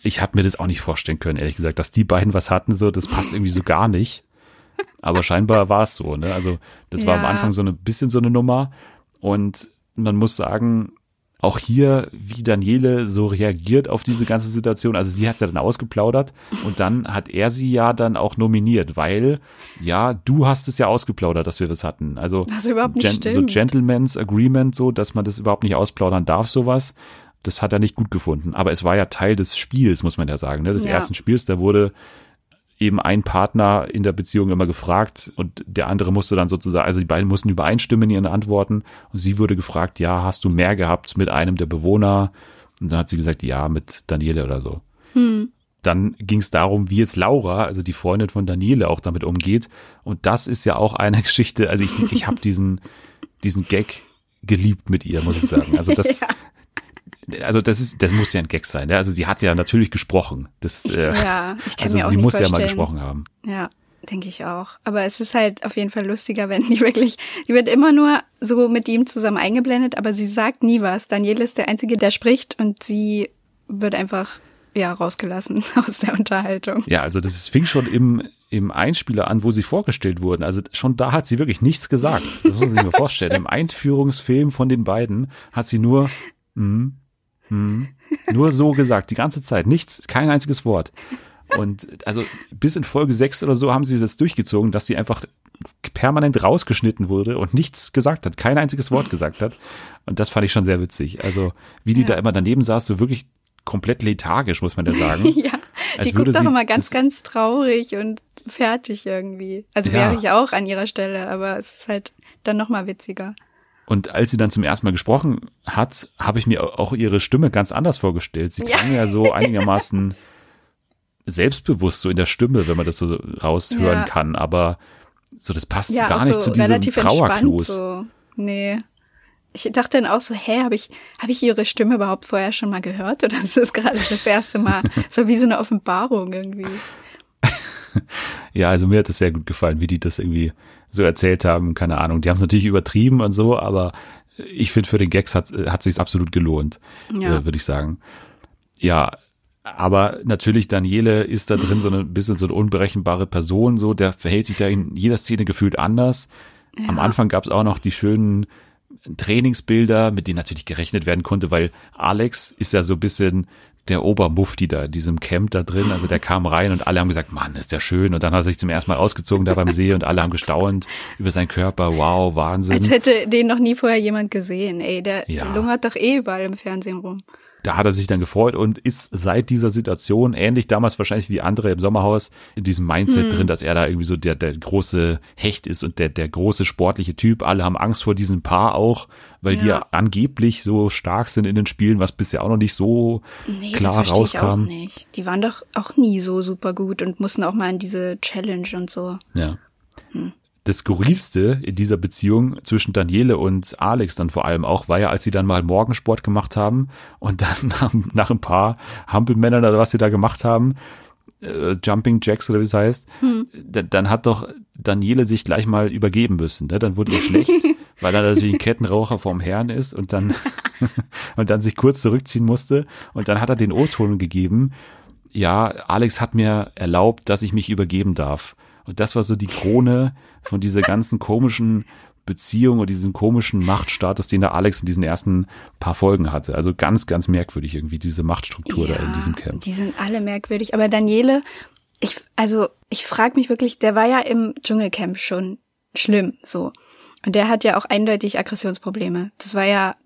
ich habe mir das auch nicht vorstellen können, ehrlich gesagt, dass die beiden was hatten, so, das passt irgendwie so gar nicht. Aber scheinbar war es so, ne? Also das ja. war am Anfang so ein bisschen so eine Nummer. Und man muss sagen, auch hier, wie Daniele so reagiert auf diese ganze Situation. Also sie hat es ja dann ausgeplaudert und dann hat er sie ja dann auch nominiert, weil, ja, du hast es ja ausgeplaudert, dass wir das hatten. Also Gen so Gentleman's Agreement, so, dass man das überhaupt nicht ausplaudern darf, sowas. Das hat er nicht gut gefunden. Aber es war ja Teil des Spiels, muss man ja sagen, ne? des ja. ersten Spiels. Da wurde eben ein Partner in der Beziehung immer gefragt und der andere musste dann sozusagen, also die beiden mussten übereinstimmen in ihren Antworten und sie wurde gefragt, ja, hast du mehr gehabt mit einem der Bewohner? Und dann hat sie gesagt, ja, mit Daniele oder so. Hm. Dann ging es darum, wie jetzt Laura, also die Freundin von Daniele, auch damit umgeht. Und das ist ja auch eine Geschichte, also ich, ich habe diesen, diesen Gag geliebt mit ihr, muss ich sagen. Also das, ja also das ist, das muss ja ein Gag sein. Ja? Also sie hat ja natürlich gesprochen. Das, äh, ja, ich kann also mir auch sie nicht muss vorstellen. ja mal gesprochen haben. Ja, denke ich auch. Aber es ist halt auf jeden Fall lustiger, wenn die wirklich, die wird immer nur so mit ihm zusammen eingeblendet, aber sie sagt nie was. Daniel ist der Einzige, der spricht und sie wird einfach ja rausgelassen aus der Unterhaltung. Ja, also das fing schon im im Einspieler an, wo sie vorgestellt wurden. Also schon da hat sie wirklich nichts gesagt. Das muss man sich mal vorstellen. Im Einführungsfilm von den beiden hat sie nur mm, hm. Nur so gesagt, die ganze Zeit. Nichts, kein einziges Wort. Und also bis in Folge 6 oder so haben sie es jetzt durchgezogen, dass sie einfach permanent rausgeschnitten wurde und nichts gesagt hat, kein einziges Wort gesagt hat. Und das fand ich schon sehr witzig. Also wie die ja. da immer daneben saß, so wirklich komplett lethargisch, muss man ja sagen. ja, Als die guckt doch immer ganz, ganz traurig und fertig irgendwie. Also wäre ja. ich auch an ihrer Stelle, aber es ist halt dann nochmal witziger. Und als sie dann zum ersten Mal gesprochen hat, habe ich mir auch ihre Stimme ganz anders vorgestellt. Sie klang ja, ja so einigermaßen selbstbewusst so in der Stimme, wenn man das so raushören ja. kann. Aber so, das passt ja, gar nicht so zu diesem Trauerklos. So. Nee. Ich dachte dann auch so, hä, habe ich, hab ich ihre Stimme überhaupt vorher schon mal gehört? Oder ist das gerade das erste Mal? Es war wie so eine Offenbarung irgendwie. ja, also mir hat es sehr gut gefallen, wie die das irgendwie so erzählt haben. Keine Ahnung. Die haben es natürlich übertrieben und so, aber ich finde, für den Gags hat, hat sich absolut gelohnt, ja. äh, würde ich sagen. Ja, aber natürlich, Daniele ist da drin so ein bisschen so eine unberechenbare Person, so, der verhält sich da in jeder Szene gefühlt anders. Ja. Am Anfang gab es auch noch die schönen Trainingsbilder, mit denen natürlich gerechnet werden konnte, weil Alex ist ja so ein bisschen der Obermufti da, diesem Camp da drin. Also der kam rein und alle haben gesagt, Mann, ist der schön. Und dann hat er sich zum ersten Mal ausgezogen da beim See und alle haben gestaunt über seinen Körper. Wow, Wahnsinn. Als hätte den noch nie vorher jemand gesehen. Ey, der ja. lungert doch eh überall im Fernsehen rum da hat er sich dann gefreut und ist seit dieser Situation, ähnlich damals wahrscheinlich wie andere im Sommerhaus, in diesem Mindset hm. drin, dass er da irgendwie so der, der große Hecht ist und der, der große sportliche Typ. Alle haben Angst vor diesem Paar auch, weil ja. die ja angeblich so stark sind in den Spielen, was bisher auch noch nicht so nee, klar das rauskam. Ich auch nicht. Die waren doch auch nie so super gut und mussten auch mal in diese Challenge und so. Ja. Hm das Skurrilste in dieser Beziehung zwischen Daniele und Alex dann vor allem auch war ja, als sie dann mal Morgensport gemacht haben und dann nach, nach ein paar Hampelmännern oder was sie da gemacht haben, äh, Jumping Jacks oder wie es heißt, hm. dann hat doch Daniele sich gleich mal übergeben müssen. Ne? Dann wurde ihr schlecht, weil er natürlich ein Kettenraucher vorm Herrn ist und dann, und dann sich kurz zurückziehen musste und dann hat er den O-Ton gegeben, ja, Alex hat mir erlaubt, dass ich mich übergeben darf. Und das war so die Krone von dieser ganzen komischen Beziehung oder diesen komischen Machtstatus, den der Alex in diesen ersten paar Folgen hatte. Also ganz, ganz merkwürdig irgendwie diese Machtstruktur ja, da in diesem Camp. Die sind alle merkwürdig. Aber Daniele, ich, also ich frage mich wirklich, der war ja im Dschungelcamp schon schlimm so. Und der hat ja auch eindeutig Aggressionsprobleme. Das war ja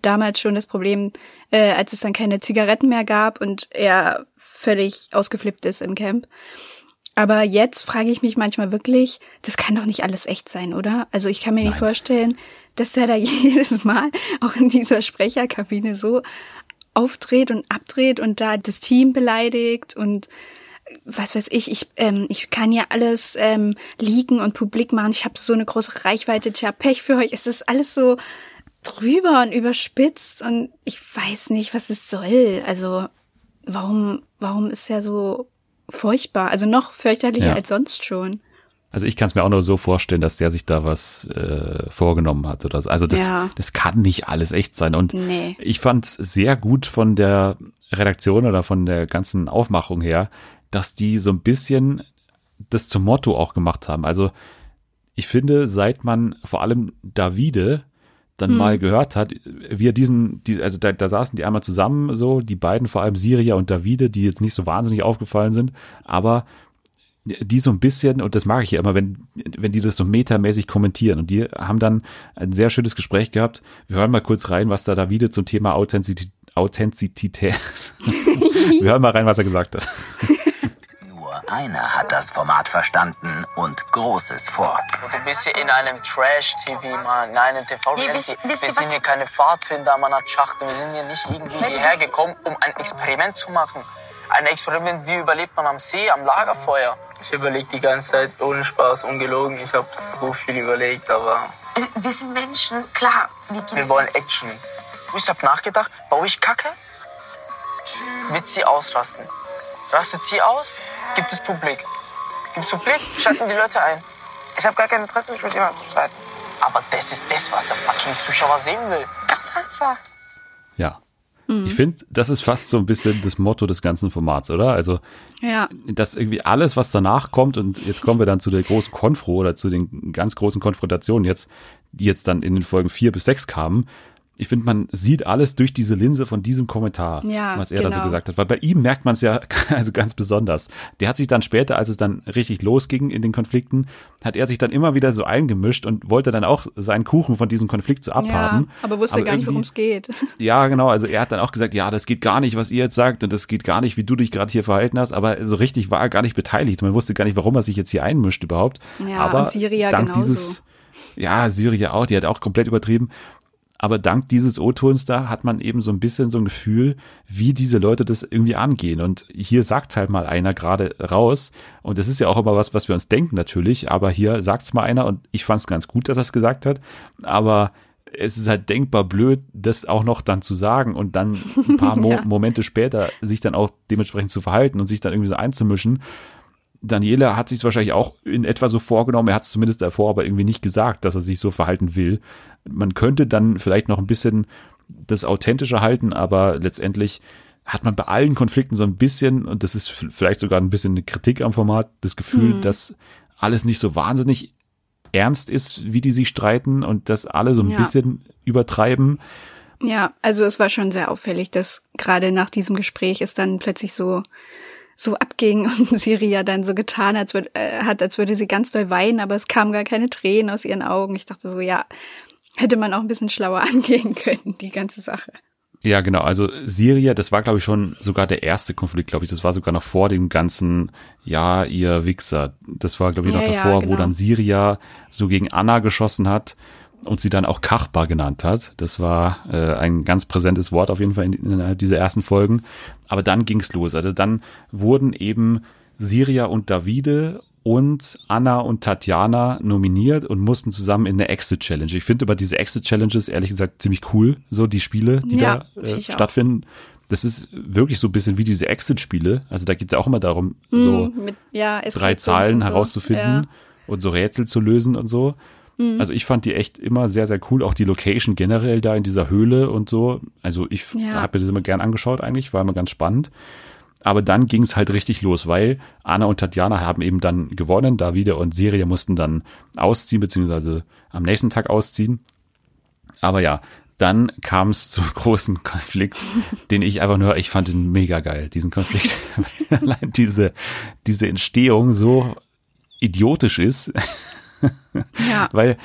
damals schon das Problem, äh, als es dann keine Zigaretten mehr gab und er völlig ausgeflippt ist im Camp. Aber jetzt frage ich mich manchmal wirklich, das kann doch nicht alles echt sein, oder? Also ich kann mir Nein. nicht vorstellen, dass der da jedes Mal auch in dieser Sprecherkabine so aufdreht und abdreht und da das Team beleidigt und was weiß ich, ich, ähm, ich kann ja alles ähm, liegen und publik machen. Ich habe so eine große Reichweite, tja, Pech für euch. Es ist alles so drüber und überspitzt und ich weiß nicht, was es soll. Also warum, warum ist er so furchtbar? Also noch fürchterlicher ja. als sonst schon. Also ich kann es mir auch nur so vorstellen, dass der sich da was äh, vorgenommen hat oder so. Also das, ja. das kann nicht alles echt sein. Und nee. ich fand es sehr gut von der Redaktion oder von der ganzen Aufmachung her, dass die so ein bisschen das zum Motto auch gemacht haben. Also ich finde, seit man vor allem Davide dann hm. mal gehört hat, wie er diesen, die, also da, da saßen die einmal zusammen so, die beiden, vor allem Siria und Davide, die jetzt nicht so wahnsinnig aufgefallen sind, aber die so ein bisschen, und das mag ich ja immer, wenn, wenn die das so metamäßig kommentieren. Und die haben dann ein sehr schönes Gespräch gehabt. Wir hören mal kurz rein, was da Davide zum Thema Authentizität, Authentizität. Wir hören mal rein, was er gesagt hat. Einer hat das Format verstanden und Großes vor. Du bist hier in einem Trash-TV, Mann, in einem TV-Reality. Nee, wir sind hier keine Pfadfinder, man hat Schachten. Wir sind hier nicht irgendwie hierher gekommen, um ein Experiment zu machen. Ein Experiment, wie überlebt man am See, am Lagerfeuer. Ich überlege die ganze Zeit ohne Spaß, ungelogen. Ich habe so viel überlegt, aber... Also, wir sind Menschen, klar. Wir, wir wollen Action. Ich habe nachgedacht, baue ich Kacke? Wird sie ausrasten? Rastet sie aus? Gibt es Publik? Gibt es Publik? Schalten die Leute ein. Ich habe gar kein Interesse, mich mit jemandem zu streiten. Aber das ist das, was der fucking Zuschauer sehen will. Ganz einfach. Ja. Mhm. Ich finde, das ist fast so ein bisschen das Motto des ganzen Formats, oder? Also, ja. dass irgendwie alles, was danach kommt, und jetzt kommen wir dann zu der großen Konfro oder zu den ganz großen Konfrontationen jetzt, die jetzt dann in den Folgen vier bis sechs kamen, ich finde, man sieht alles durch diese Linse von diesem Kommentar, ja, was er genau. da so genau. gesagt hat. Weil bei ihm merkt man es ja also ganz besonders. Der hat sich dann später, als es dann richtig losging in den Konflikten, hat er sich dann immer wieder so eingemischt und wollte dann auch seinen Kuchen von diesem Konflikt so abhaben. Ja, aber wusste aber gar nicht, worum es geht. Ja, genau. Also er hat dann auch gesagt, ja, das geht gar nicht, was ihr jetzt sagt und das geht gar nicht, wie du dich gerade hier verhalten hast. Aber so richtig war er gar nicht beteiligt. Man wusste gar nicht, warum er sich jetzt hier einmischt überhaupt. Ja, aber und Syria dank genauso. dieses ja, Syria auch, die hat auch komplett übertrieben. Aber dank dieses O-Tons da hat man eben so ein bisschen so ein Gefühl, wie diese Leute das irgendwie angehen. Und hier sagt halt mal einer gerade raus. Und das ist ja auch immer was, was wir uns denken natürlich. Aber hier sagt es mal einer und ich fand es ganz gut, dass er es gesagt hat. Aber es ist halt denkbar blöd, das auch noch dann zu sagen und dann ein paar Mo ja. Momente später sich dann auch dementsprechend zu verhalten und sich dann irgendwie so einzumischen. Daniela hat sich es wahrscheinlich auch in etwa so vorgenommen. Er hat es zumindest davor aber irgendwie nicht gesagt, dass er sich so verhalten will. Man könnte dann vielleicht noch ein bisschen das Authentische halten, aber letztendlich hat man bei allen Konflikten so ein bisschen, und das ist vielleicht sogar ein bisschen eine Kritik am Format, das Gefühl, mhm. dass alles nicht so wahnsinnig ernst ist, wie die sich streiten und dass alle so ein ja. bisschen übertreiben. Ja, also es war schon sehr auffällig, dass gerade nach diesem Gespräch es dann plötzlich so so abging und Siri ja dann so getan als würde, äh, hat, als würde sie ganz doll weinen, aber es kamen gar keine Tränen aus ihren Augen. Ich dachte so, ja, hätte man auch ein bisschen schlauer angehen können, die ganze Sache. Ja, genau. Also Syria, das war, glaube ich, schon sogar der erste Konflikt, glaube ich. Das war sogar noch vor dem ganzen, ja, ihr Wichser. Das war, glaube ich, noch ja, davor, ja, genau. wo dann Syria so gegen Anna geschossen hat und sie dann auch Kachbar genannt hat. Das war äh, ein ganz präsentes Wort auf jeden Fall in, in dieser ersten Folgen. Aber dann ging's los. Also dann wurden eben Siria und Davide und Anna und Tatjana nominiert und mussten zusammen in der Exit Challenge. Ich finde aber diese Exit Challenges ehrlich gesagt ziemlich cool, so die Spiele, die ja, da äh, stattfinden. Das ist wirklich so ein bisschen wie diese Exit-Spiele. Also da geht es auch immer darum, mm, so mit, ja, drei Zahlen herauszufinden ja. und so Rätsel zu lösen und so. Mhm. Also ich fand die echt immer sehr, sehr cool. Auch die Location generell da in dieser Höhle und so. Also ich ja. habe mir das immer gern angeschaut eigentlich, war immer ganz spannend. Aber dann ging es halt richtig los, weil Anna und Tatjana haben eben dann gewonnen. Davide und Serie mussten dann ausziehen, beziehungsweise am nächsten Tag ausziehen. Aber ja, dann kam es zum großen Konflikt, den ich einfach nur, ich fand ihn mega geil, diesen Konflikt. Allein diese, diese Entstehung so idiotisch ist. Ja. Weil,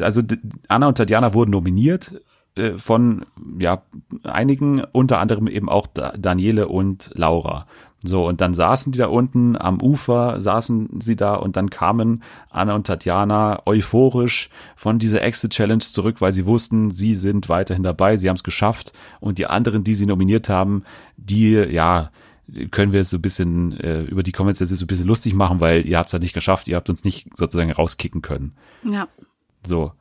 also Anna und Tatjana wurden nominiert äh, von ja einigen, unter anderem eben auch Daniele und Laura. So, und dann saßen die da unten am Ufer, saßen sie da und dann kamen Anna und Tatjana euphorisch von dieser Exit-Challenge zurück, weil sie wussten, sie sind weiterhin dabei, sie haben es geschafft und die anderen, die sie nominiert haben, die, ja, können wir es so ein bisschen, äh, über die Comments jetzt so ein bisschen lustig machen, weil ihr habt es ja nicht geschafft, ihr habt uns nicht sozusagen rauskicken können. Ja. So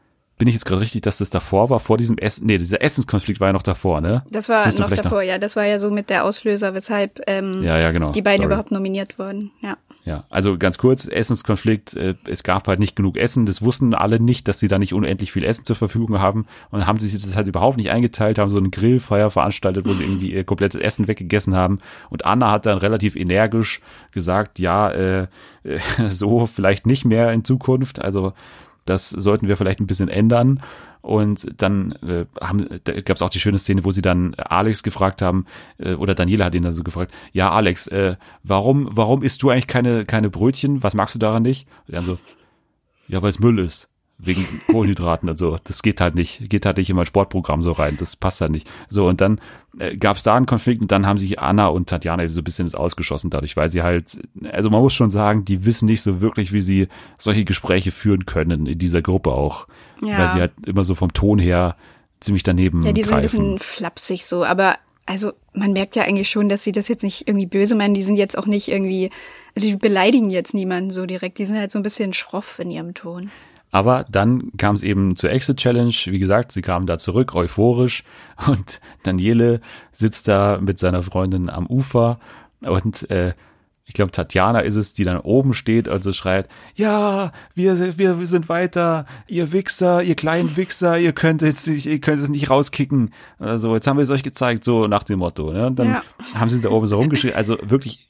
bin ich jetzt gerade richtig, dass das davor war, vor diesem Essen, nee, dieser Essenskonflikt war ja noch davor, ne? Das war das noch davor, noch? ja. Das war ja so mit der Auslöser, weshalb ähm, ja, ja, genau. die beiden Sorry. überhaupt nominiert wurden, ja. Ja, also ganz kurz, Essenskonflikt, äh, es gab halt nicht genug Essen, das wussten alle nicht, dass sie da nicht unendlich viel Essen zur Verfügung haben. Und haben sie sich das halt überhaupt nicht eingeteilt, haben so eine Grillfeier veranstaltet, wo sie irgendwie ihr komplettes Essen weggegessen haben. Und Anna hat dann relativ energisch gesagt, ja, äh, äh so vielleicht nicht mehr in Zukunft, also das sollten wir vielleicht ein bisschen ändern. Und dann äh, haben, da gab es auch die schöne Szene, wo sie dann Alex gefragt haben, äh, oder Daniela hat ihn dann so gefragt, ja Alex, äh, warum, warum isst du eigentlich keine, keine Brötchen? Was magst du daran nicht? Und dann so, ja, weil es Müll ist wegen Kohlenhydraten und so. Das geht halt nicht, geht halt nicht in mein Sportprogramm so rein. Das passt halt nicht. So, und dann äh, gab es da einen Konflikt und dann haben sich Anna und Tatjana so ein bisschen ins Ausgeschossen dadurch, weil sie halt, also man muss schon sagen, die wissen nicht so wirklich, wie sie solche Gespräche führen können in dieser Gruppe auch. Ja. Weil sie halt immer so vom Ton her ziemlich daneben Ja, die sind greifen. ein bisschen flapsig so, aber also man merkt ja eigentlich schon, dass sie das jetzt nicht irgendwie böse meinen. Die sind jetzt auch nicht irgendwie, also die beleidigen jetzt niemanden so direkt. Die sind halt so ein bisschen schroff in ihrem Ton. Aber dann kam es eben zur Exit Challenge. Wie gesagt, sie kamen da zurück, euphorisch. Und Daniele sitzt da mit seiner Freundin am Ufer. Und äh, ich glaube, Tatjana ist es, die dann oben steht und so schreit, ja, wir, wir, wir sind weiter, ihr Wichser, ihr kleinen Wichser, ihr könnt jetzt nicht, ihr könnt es nicht rauskicken. Also, jetzt haben wir es euch gezeigt, so nach dem Motto. Ne? Und dann ja. haben sie da oben so rumgeschrien. Also wirklich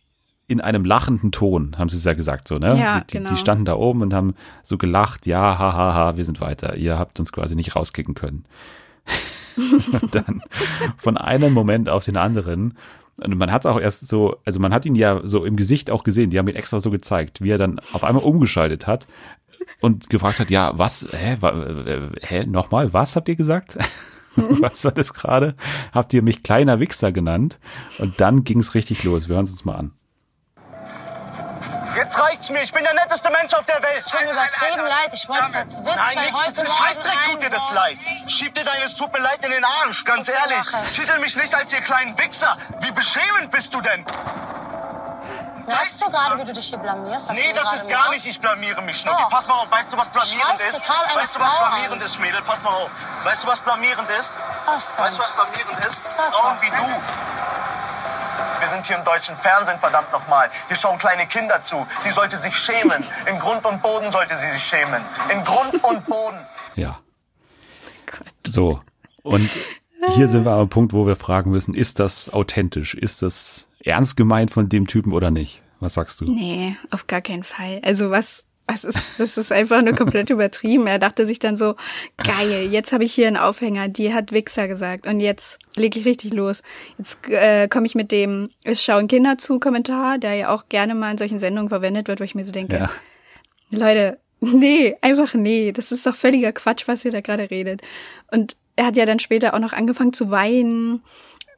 in einem lachenden Ton, haben sie es ja gesagt, so, ne? Ja, die, genau. die standen da oben und haben so gelacht, ja, hahaha, ha, ha, wir sind weiter. Ihr habt uns quasi nicht rauskicken können. und dann von einem Moment auf den anderen. Und man hat auch erst so, also man hat ihn ja so im Gesicht auch gesehen, die haben ihn extra so gezeigt, wie er dann auf einmal umgeschaltet hat und gefragt hat, ja, was, hä, wa, hä, nochmal, was habt ihr gesagt? was war das gerade? Habt ihr mich kleiner Wichser genannt? Und dann ging es richtig los. Wir hören es uns mal an. Jetzt reicht's mir. Ich bin der netteste Mensch auf der Welt. Es tut mir übertrieben leid. Ich wollte es als Witz, Nein, weil heute Morgen Scheißdreck tut dir das leid. Schieb dir deines tut mir leid in den Arsch, ganz okay, ehrlich. Titel mich nicht als ihr kleinen Wichser. Wie beschämend bist du denn? Merkst du gerade, wie du dich hier blamierst? Was nee, das ist gar nicht, ich blamiere mich, Schnucki. Pass mal auf, weißt du, was blamierend ist? Weißt du, was blamierend ist, Mädel? Pass mal auf. Weißt du, was blamierend ist? Was? Weißt du, was blamierend ist? Frauen wie du wir sind hier im deutschen Fernsehen, verdammt nochmal. Hier schauen kleine Kinder zu. Die sollte sich schämen. In Grund und Boden sollte sie sich schämen. In Grund und Boden. Ja. So. Und hier sind wir am Punkt, wo wir fragen müssen, ist das authentisch? Ist das ernst gemeint von dem Typen oder nicht? Was sagst du? Nee, auf gar keinen Fall. Also was das ist, das ist einfach nur komplett übertrieben. Er dachte sich dann so, geil, jetzt habe ich hier einen Aufhänger, die hat Wichser gesagt und jetzt lege ich richtig los. Jetzt äh, komme ich mit dem Es schauen Kinder zu Kommentar, der ja auch gerne mal in solchen Sendungen verwendet wird, wo ich mir so denke, ja. Leute, nee, einfach nee, das ist doch völliger Quatsch, was ihr da gerade redet. Und er hat ja dann später auch noch angefangen zu weinen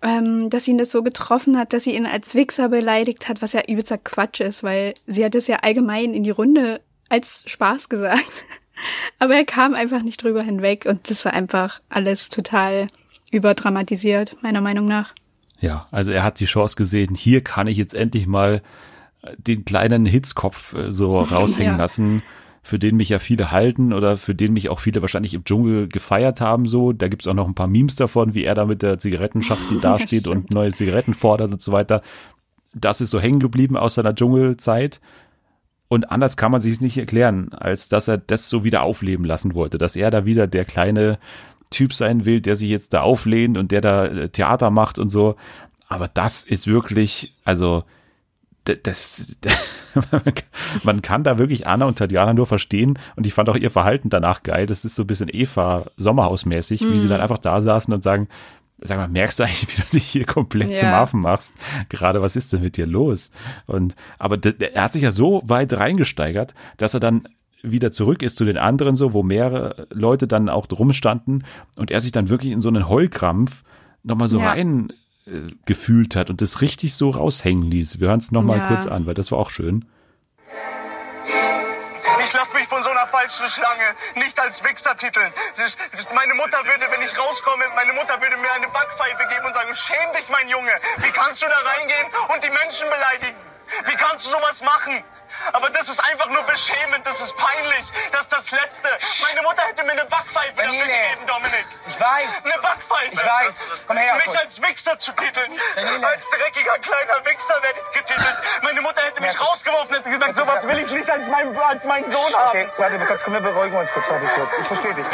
ähm, dass ihn das so getroffen hat, dass sie ihn als Wichser beleidigt hat, was ja übelster Quatsch ist, weil sie hat es ja allgemein in die Runde als Spaß gesagt. Aber er kam einfach nicht drüber hinweg und das war einfach alles total überdramatisiert, meiner Meinung nach. Ja, also er hat die Chance gesehen, hier kann ich jetzt endlich mal den kleinen Hitzkopf äh, so raushängen ja. lassen, für den mich ja viele halten oder für den mich auch viele wahrscheinlich im Dschungel gefeiert haben. So, da gibt's auch noch ein paar Memes davon, wie er da mit der Zigarettenschachtel dasteht und neue Zigaretten fordert und so weiter. Das ist so hängen geblieben aus seiner Dschungelzeit. Und anders kann man sich es nicht erklären, als dass er das so wieder aufleben lassen wollte, dass er da wieder der kleine Typ sein will, der sich jetzt da auflehnt und der da äh, Theater macht und so. Aber das ist wirklich, also das, man kann da wirklich Anna und Tatjana nur verstehen und ich fand auch ihr Verhalten danach geil. Das ist so ein bisschen Eva Sommerhausmäßig, mhm. wie sie mhm. dann einfach da saßen und sagen, sag mal, merkst du eigentlich, wie du dich hier komplett ja. zum Affen machst? Gerade, was ist denn mit dir los? Und, aber er hat sich ja so weit reingesteigert, dass er dann wieder zurück ist zu den anderen so, wo mehrere Leute dann auch rumstanden und er sich dann wirklich in so einen Heulkrampf nochmal so ja. rein äh, gefühlt hat und das richtig so raushängen ließ. Wir hören es nochmal ja. kurz an, weil das war auch schön. Ich lass mich von so einer falschen Schlange nicht als Wichser titeln. Meine Mutter würde, wenn ich rauskomme, meine Mutter würde mir eine Backpfeife geben und sagen, schäm dich, mein Junge. Wie kannst du da reingehen und die Menschen beleidigen? Wie kannst du sowas machen? Aber das ist einfach nur beschämend, das ist peinlich, das ist das Letzte. Meine Mutter hätte mir eine Backpfeife Daniele. dafür gegeben, Dominik. Ich weiß. Eine Backpfeife. Ich weiß. Komm her. Mich als Wichser zu titeln. Daniele. Als dreckiger kleiner Wichser werde ich getitelt. Meine Mutter hätte mich Merkus. rausgeworfen, hätte gesagt, sowas will ich nicht als, mein, als meinen Sohn haben. Okay, warte, kurz, komm, wir beruhigen uns kurz, warte kurz. Ich verstehe dich.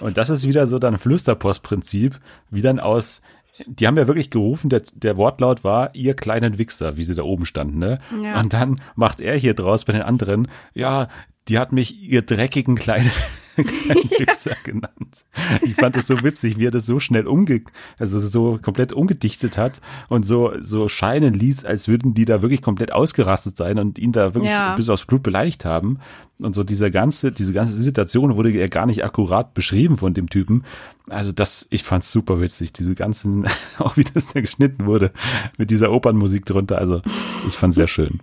Und das ist wieder so dann Flüsterpostprinzip, wie dann aus die haben ja wirklich gerufen, der, der Wortlaut war, ihr kleinen Wichser, wie sie da oben standen, ne? Ja. Und dann macht er hier draus bei den anderen, ja, die hat mich ihr dreckigen kleinen Wichser genannt. Ich fand das so witzig, wie er das so schnell umge, also so komplett umgedichtet hat und so, so scheinen ließ, als würden die da wirklich komplett ausgerastet sein und ihn da wirklich ja. bis aufs Blut beleidigt haben. Und so diese ganze, diese ganze Situation wurde ja gar nicht akkurat beschrieben von dem Typen. Also das, ich fand's super witzig, diese ganzen, auch wie das da geschnitten wurde, mit dieser Opernmusik drunter. Also ich fand's sehr schön.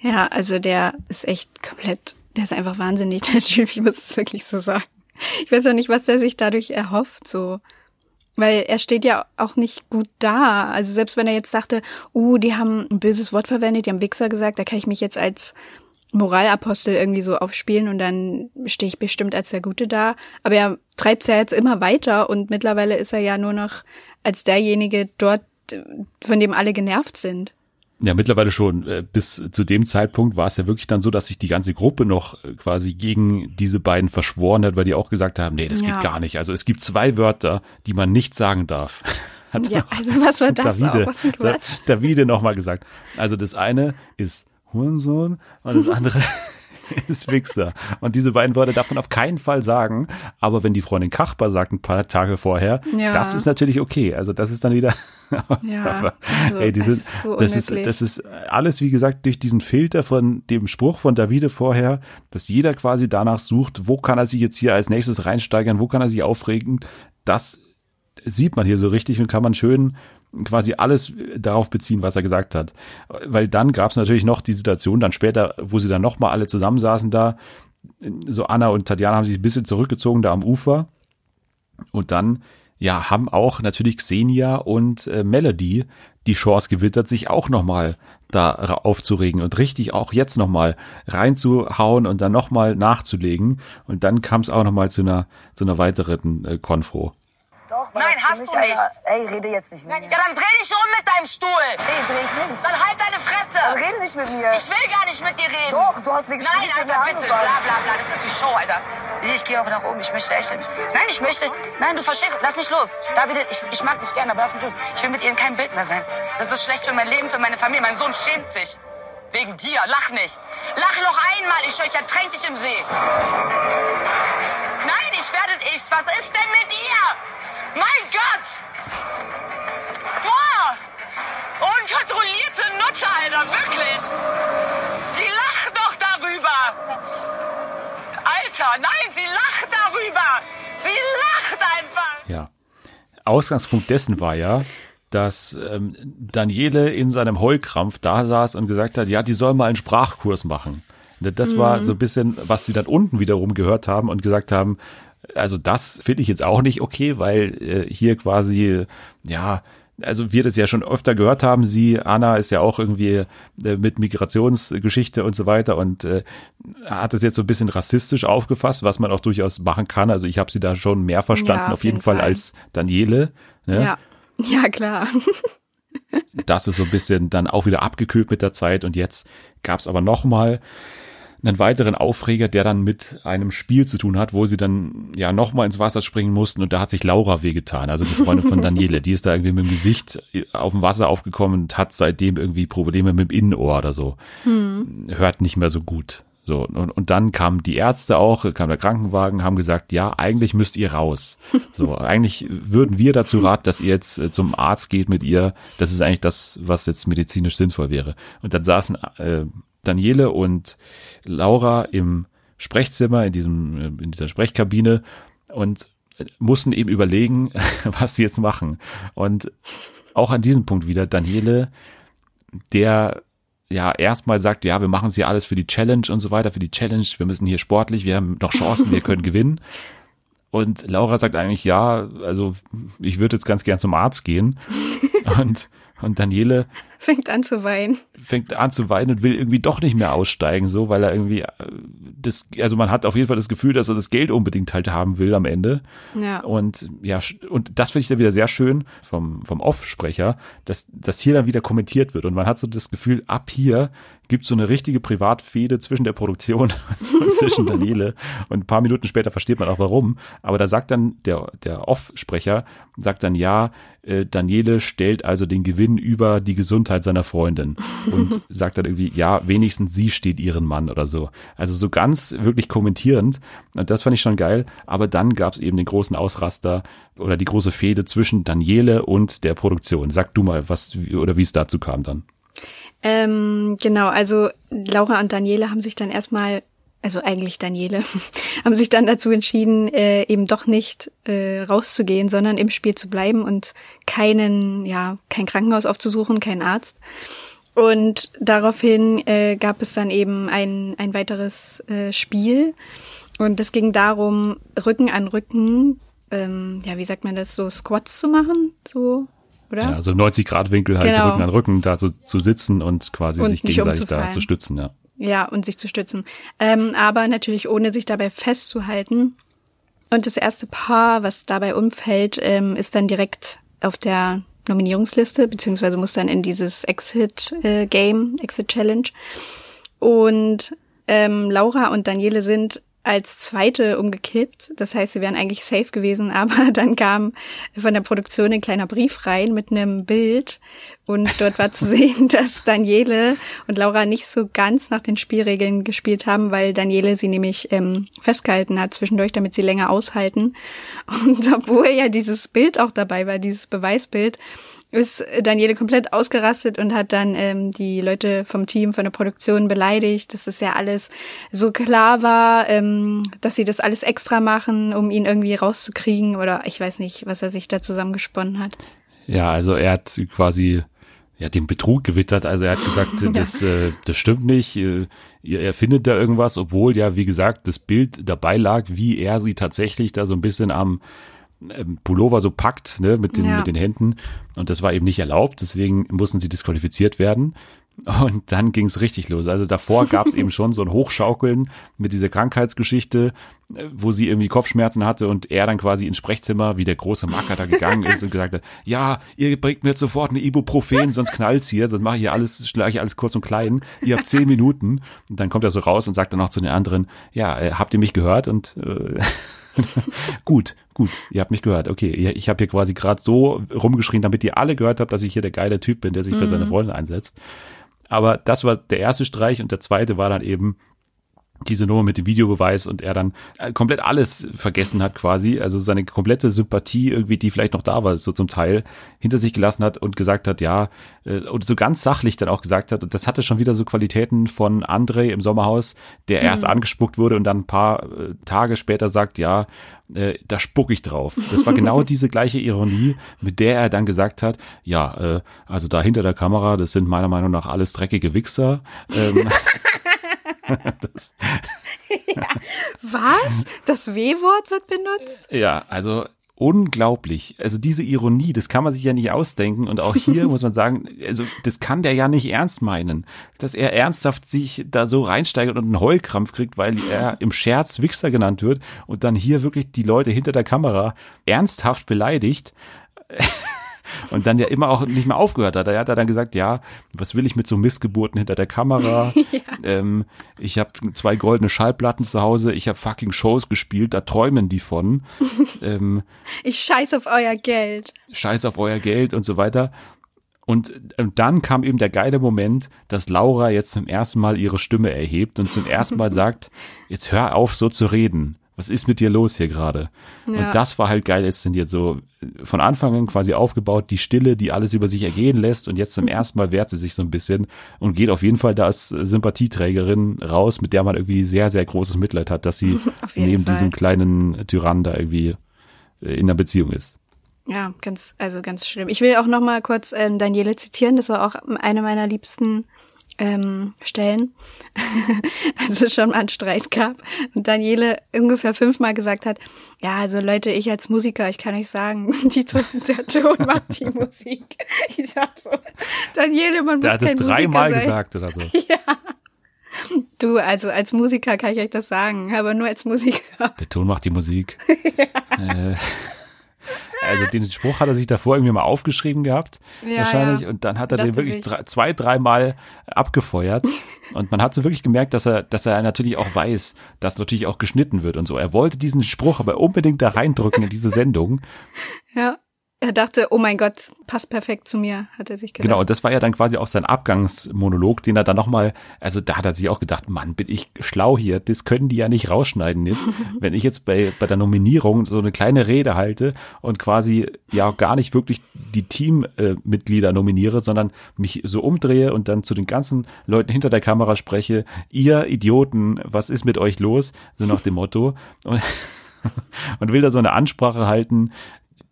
Ja, also der ist echt komplett der ist einfach wahnsinnig, der Typ, ich muss es wirklich so sagen. Ich weiß auch nicht, was der sich dadurch erhofft, so. Weil er steht ja auch nicht gut da. Also selbst wenn er jetzt dachte, uh, die haben ein böses Wort verwendet, die haben Wichser gesagt, da kann ich mich jetzt als Moralapostel irgendwie so aufspielen und dann stehe ich bestimmt als der Gute da. Aber er treibt es ja jetzt immer weiter und mittlerweile ist er ja nur noch als derjenige dort, von dem alle genervt sind. Ja, mittlerweile schon. Äh, bis zu dem Zeitpunkt war es ja wirklich dann so, dass sich die ganze Gruppe noch äh, quasi gegen diese beiden verschworen hat, weil die auch gesagt haben, nee, das ja. geht gar nicht. Also es gibt zwei Wörter, die man nicht sagen darf. Hat ja, also was war das Davide, auch? Was für ein Quatsch. Davide nochmal gesagt. Also das eine ist Hurensohn und das andere ist Wichser. Und diese beiden Worte darf man auf keinen Fall sagen. Aber wenn die Freundin Kachbar sagt ein paar Tage vorher, ja. das ist natürlich okay. Also das ist dann wieder. ja, aber, also, ey, diese, ist so das ist das ist alles wie gesagt durch diesen Filter von dem Spruch von Davide vorher, dass jeder quasi danach sucht, wo kann er sich jetzt hier als nächstes reinsteigern, wo kann er sich aufregen. Das sieht man hier so richtig und kann man schön quasi alles darauf beziehen, was er gesagt hat. Weil dann gab es natürlich noch die Situation, dann später, wo sie dann nochmal alle zusammensaßen da, so Anna und Tatjana haben sich ein bisschen zurückgezogen da am Ufer. Und dann, ja, haben auch natürlich Xenia und äh, Melody die Chance gewittert, sich auch nochmal da aufzuregen und richtig auch jetzt nochmal reinzuhauen und dann nochmal nachzulegen. Und dann kam es auch nochmal zu einer, zu einer weiteren äh, Konfro. Doch, Nein, hast du nicht. ey, rede jetzt nicht mit mir. Ja, dann dreh dich um mit deinem Stuhl. Nee, dreh ich nicht. Dann halt deine Fresse. Dann rede nicht mit mir. Ich will gar nicht mit dir reden. Doch, du hast nichts Nein, Alter, bitte. Bla, bla, bla. Das ist die Show, Alter. Ich gehe auch nach oben. Ich möchte echt nicht. Nein, ich möchte. Nein, du verstehst. Lass mich los. David, ich, ich mag dich gerne, aber lass mich los. Ich will mit ihr in keinem Bild mehr sein. Das ist schlecht für mein Leben, für meine Familie. Mein Sohn schämt sich. Wegen dir. Lach nicht. Lach noch einmal. Ich, ich ertränk dich im See. Nein, ich werde nicht. Was ist denn mit ihr? Mein Gott! Boah! Unkontrollierte Nutte, Alter, wirklich! Die lacht doch darüber! Alter, nein, sie lacht darüber! Sie lacht einfach! Ja. Ausgangspunkt dessen war ja, dass ähm, Daniele in seinem Heulkrampf da saß und gesagt hat, ja, die soll mal einen Sprachkurs machen. Das war mhm. so ein bisschen, was sie dann unten wiederum gehört haben und gesagt haben, also das finde ich jetzt auch nicht okay, weil äh, hier quasi, ja, also wir das ja schon öfter gehört haben, sie, Anna ist ja auch irgendwie äh, mit Migrationsgeschichte und so weiter und äh, hat es jetzt so ein bisschen rassistisch aufgefasst, was man auch durchaus machen kann. Also ich habe sie da schon mehr verstanden, ja, auf, jeden, jeden Fall. Fall. als Daniele. Ne? Ja. ja, klar. das ist so ein bisschen dann auch wieder abgekühlt mit der Zeit und jetzt gab es aber nochmal einen weiteren Aufreger, der dann mit einem Spiel zu tun hat, wo sie dann ja nochmal ins Wasser springen mussten und da hat sich Laura wehgetan, also die Freundin von Daniele, die ist da irgendwie mit dem Gesicht auf dem Wasser aufgekommen und hat seitdem irgendwie Probleme mit dem Innenohr oder so. Hm. Hört nicht mehr so gut. So, und, und dann kamen die Ärzte auch, kam der Krankenwagen, haben gesagt, ja, eigentlich müsst ihr raus. So, eigentlich würden wir dazu raten, dass ihr jetzt äh, zum Arzt geht mit ihr. Das ist eigentlich das, was jetzt medizinisch sinnvoll wäre. Und dann saßen äh, Daniele und Laura im Sprechzimmer, in diesem, in dieser Sprechkabine und mussten eben überlegen, was sie jetzt machen. Und auch an diesem Punkt wieder Daniele, der ja erstmal sagt, ja, wir machen es hier alles für die Challenge und so weiter, für die Challenge, wir müssen hier sportlich, wir haben noch Chancen, wir können gewinnen. Und Laura sagt eigentlich, ja, also ich würde jetzt ganz gern zum Arzt gehen. Und, und Daniele fängt an zu weinen. Fängt an zu weinen und will irgendwie doch nicht mehr aussteigen, so, weil er irgendwie äh, das, also man hat auf jeden Fall das Gefühl, dass er das Geld unbedingt halt haben will am Ende. Ja. Und ja, und das finde ich dann wieder sehr schön vom, vom Off-Sprecher, dass, dass hier dann wieder kommentiert wird. Und man hat so das Gefühl, ab hier gibt so eine richtige Privatfehde zwischen der Produktion und zwischen Daniele. Und ein paar Minuten später versteht man auch warum. Aber da sagt dann der, der Off-Sprecher, sagt dann, ja, äh, Daniele stellt also den Gewinn über die Gesundheit seiner Freundin und sagt dann irgendwie, ja, wenigstens sie steht ihren Mann oder so. Also so ganz wirklich kommentierend. Und das fand ich schon geil. Aber dann gab es eben den großen Ausraster oder die große Fehde zwischen Daniele und der Produktion. Sag du mal, was oder wie es dazu kam dann. Ähm, genau, also Laura und Daniele haben sich dann erstmal, also eigentlich Daniele, haben sich dann dazu entschieden, äh, eben doch nicht äh, rauszugehen, sondern im Spiel zu bleiben und keinen, ja, kein Krankenhaus aufzusuchen, keinen Arzt. Und daraufhin äh, gab es dann eben ein, ein weiteres äh, Spiel. Und es ging darum, Rücken an Rücken, ähm, ja, wie sagt man das, so Squats zu machen, so oder? Ja, also 90 Grad Winkel halt genau. Rücken an Rücken da so, zu sitzen und quasi und sich gegenseitig da zu stützen, ja. Ja, und sich zu stützen. Ähm, aber natürlich ohne sich dabei festzuhalten. Und das erste Paar, was dabei umfällt, ähm, ist dann direkt auf der Nominierungsliste, beziehungsweise muss dann in dieses Exit-Game, äh, Exit-Challenge. Und ähm, Laura und Daniele sind als zweite umgekippt. Das heißt, sie wären eigentlich safe gewesen, aber dann kam von der Produktion ein kleiner Brief rein mit einem Bild und dort war zu sehen, dass Daniele und Laura nicht so ganz nach den Spielregeln gespielt haben, weil Daniele sie nämlich ähm, festgehalten hat zwischendurch, damit sie länger aushalten. Und obwohl ja dieses Bild auch dabei war, dieses Beweisbild, ist Daniele komplett ausgerastet und hat dann ähm, die Leute vom Team, von der Produktion beleidigt, dass es ja alles so klar war, ähm, dass sie das alles extra machen, um ihn irgendwie rauszukriegen oder ich weiß nicht, was er sich da zusammengesponnen hat. Ja, also er hat quasi ja, den Betrug gewittert. Also er hat gesagt, ja. das, äh, das stimmt nicht. Äh, er findet da irgendwas, obwohl ja, wie gesagt, das Bild dabei lag, wie er sie tatsächlich da so ein bisschen am Pullover so packt, ne, mit den, ja. mit den Händen. Und das war eben nicht erlaubt, deswegen mussten sie disqualifiziert werden. Und dann ging es richtig los. Also davor gab es eben schon so ein Hochschaukeln mit dieser Krankheitsgeschichte, äh, wo sie irgendwie Kopfschmerzen hatte und er dann quasi ins Sprechzimmer, wie der große Macker da gegangen ist und gesagt hat, ja, ihr bringt mir jetzt sofort eine Ibuprofen, sonst knallt's hier, sonst mache ich hier alles, schlage ich alles kurz und klein. Ihr habt zehn Minuten. Und dann kommt er so raus und sagt dann auch zu den anderen, ja, äh, habt ihr mich gehört? Und äh, gut, gut, ihr habt mich gehört. Okay, ich habe hier quasi gerade so rumgeschrien, damit ihr alle gehört habt, dass ich hier der geile Typ bin, der sich für mhm. seine Freunde einsetzt. Aber das war der erste Streich und der zweite war dann eben, diese Nummer mit dem Videobeweis und er dann äh, komplett alles vergessen hat quasi, also seine komplette Sympathie irgendwie, die vielleicht noch da war, so zum Teil, hinter sich gelassen hat und gesagt hat, ja, äh, und so ganz sachlich dann auch gesagt hat, und das hatte schon wieder so Qualitäten von André im Sommerhaus, der erst mhm. angespuckt wurde und dann ein paar äh, Tage später sagt, ja, äh, da spuck ich drauf. Das war genau diese gleiche Ironie, mit der er dann gesagt hat, ja, äh, also da hinter der Kamera, das sind meiner Meinung nach alles dreckige Wichser. Ähm, das, ja. Was? Das W-Wort wird benutzt? Ja, also unglaublich. Also diese Ironie, das kann man sich ja nicht ausdenken. Und auch hier muss man sagen, also das kann der ja nicht ernst meinen, dass er ernsthaft sich da so reinsteigert und einen Heulkrampf kriegt, weil er im Scherz Wichser genannt wird und dann hier wirklich die Leute hinter der Kamera ernsthaft beleidigt und dann ja immer auch nicht mehr aufgehört hat. Er hat dann gesagt, ja, was will ich mit so Missgeburten hinter der Kamera? ja. ähm, ich habe zwei goldene Schallplatten zu Hause, ich habe fucking Shows gespielt, da träumen die von. ähm, ich scheiß auf euer Geld. Scheiß auf euer Geld und so weiter. Und, und dann kam eben der geile Moment, dass Laura jetzt zum ersten Mal ihre Stimme erhebt und zum ersten Mal sagt, jetzt hör auf so zu reden was ist mit dir los hier gerade? Ja. Und das war halt geil inszeniert, so von Anfang an quasi aufgebaut, die Stille, die alles über sich ergehen lässt und jetzt zum ersten Mal wehrt sie sich so ein bisschen und geht auf jeden Fall da als Sympathieträgerin raus, mit der man irgendwie sehr, sehr großes Mitleid hat, dass sie neben Fall. diesem kleinen Tyrann da irgendwie äh, in einer Beziehung ist. Ja, ganz, also ganz schlimm. Ich will auch noch mal kurz ähm, Daniele zitieren. Das war auch eine meiner liebsten ähm, Stellen, als es schon mal einen Streit gab und Daniele ungefähr fünfmal gesagt hat, ja, also Leute, ich als Musiker, ich kann euch sagen, die Ton, der Ton macht die Musik. Ich sag so, Daniele, man muss Der hat es dreimal gesagt oder so. Ja. Du, also als Musiker kann ich euch das sagen, aber nur als Musiker. Der Ton macht die Musik. ja. äh, also den Spruch hat er sich davor irgendwie mal aufgeschrieben gehabt, ja, wahrscheinlich. Ja. Und dann hat er den wirklich drei, zwei, dreimal abgefeuert. Und man hat so wirklich gemerkt, dass er, dass er natürlich auch weiß, dass natürlich auch geschnitten wird und so. Er wollte diesen Spruch aber unbedingt da reindrücken in diese Sendung. Ja. Er dachte, oh mein Gott, passt perfekt zu mir, hat er sich gedacht. Genau, und das war ja dann quasi auch sein Abgangsmonolog, den er dann nochmal, also da hat er sich auch gedacht, Mann, bin ich schlau hier, das können die ja nicht rausschneiden jetzt, wenn ich jetzt bei, bei der Nominierung so eine kleine Rede halte und quasi ja gar nicht wirklich die Teammitglieder äh, nominiere, sondern mich so umdrehe und dann zu den ganzen Leuten hinter der Kamera spreche, ihr Idioten, was ist mit euch los? So nach dem Motto. Und und will da so eine Ansprache halten,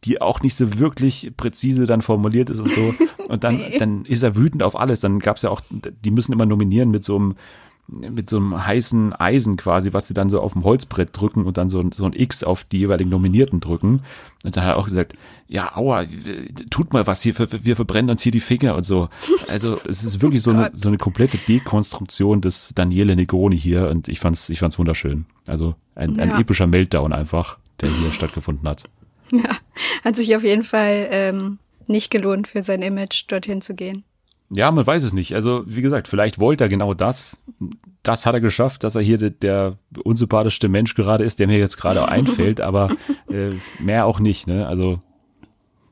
die auch nicht so wirklich präzise dann formuliert ist und so. Und dann, nee. dann ist er wütend auf alles. Dann gab's ja auch, die müssen immer nominieren mit so einem mit so einem heißen Eisen quasi, was sie dann so auf dem Holzbrett drücken und dann so, so ein X auf die jeweiligen Nominierten drücken. Und dann hat er auch gesagt, ja, aua, tut mal was hier, wir verbrennen uns hier die Finger und so. Also es ist wirklich so eine, so eine komplette Dekonstruktion des Daniele Negroni hier und ich fand's, ich fand's wunderschön. Also ein, ein epischer Meltdown einfach, der hier stattgefunden hat. Ja, hat sich auf jeden Fall ähm, nicht gelohnt für sein Image, dorthin zu gehen. Ja, man weiß es nicht. Also, wie gesagt, vielleicht wollte er genau das. Das hat er geschafft, dass er hier der, der unsympathischste Mensch gerade ist, der mir jetzt gerade einfällt, aber äh, mehr auch nicht, ne? Also,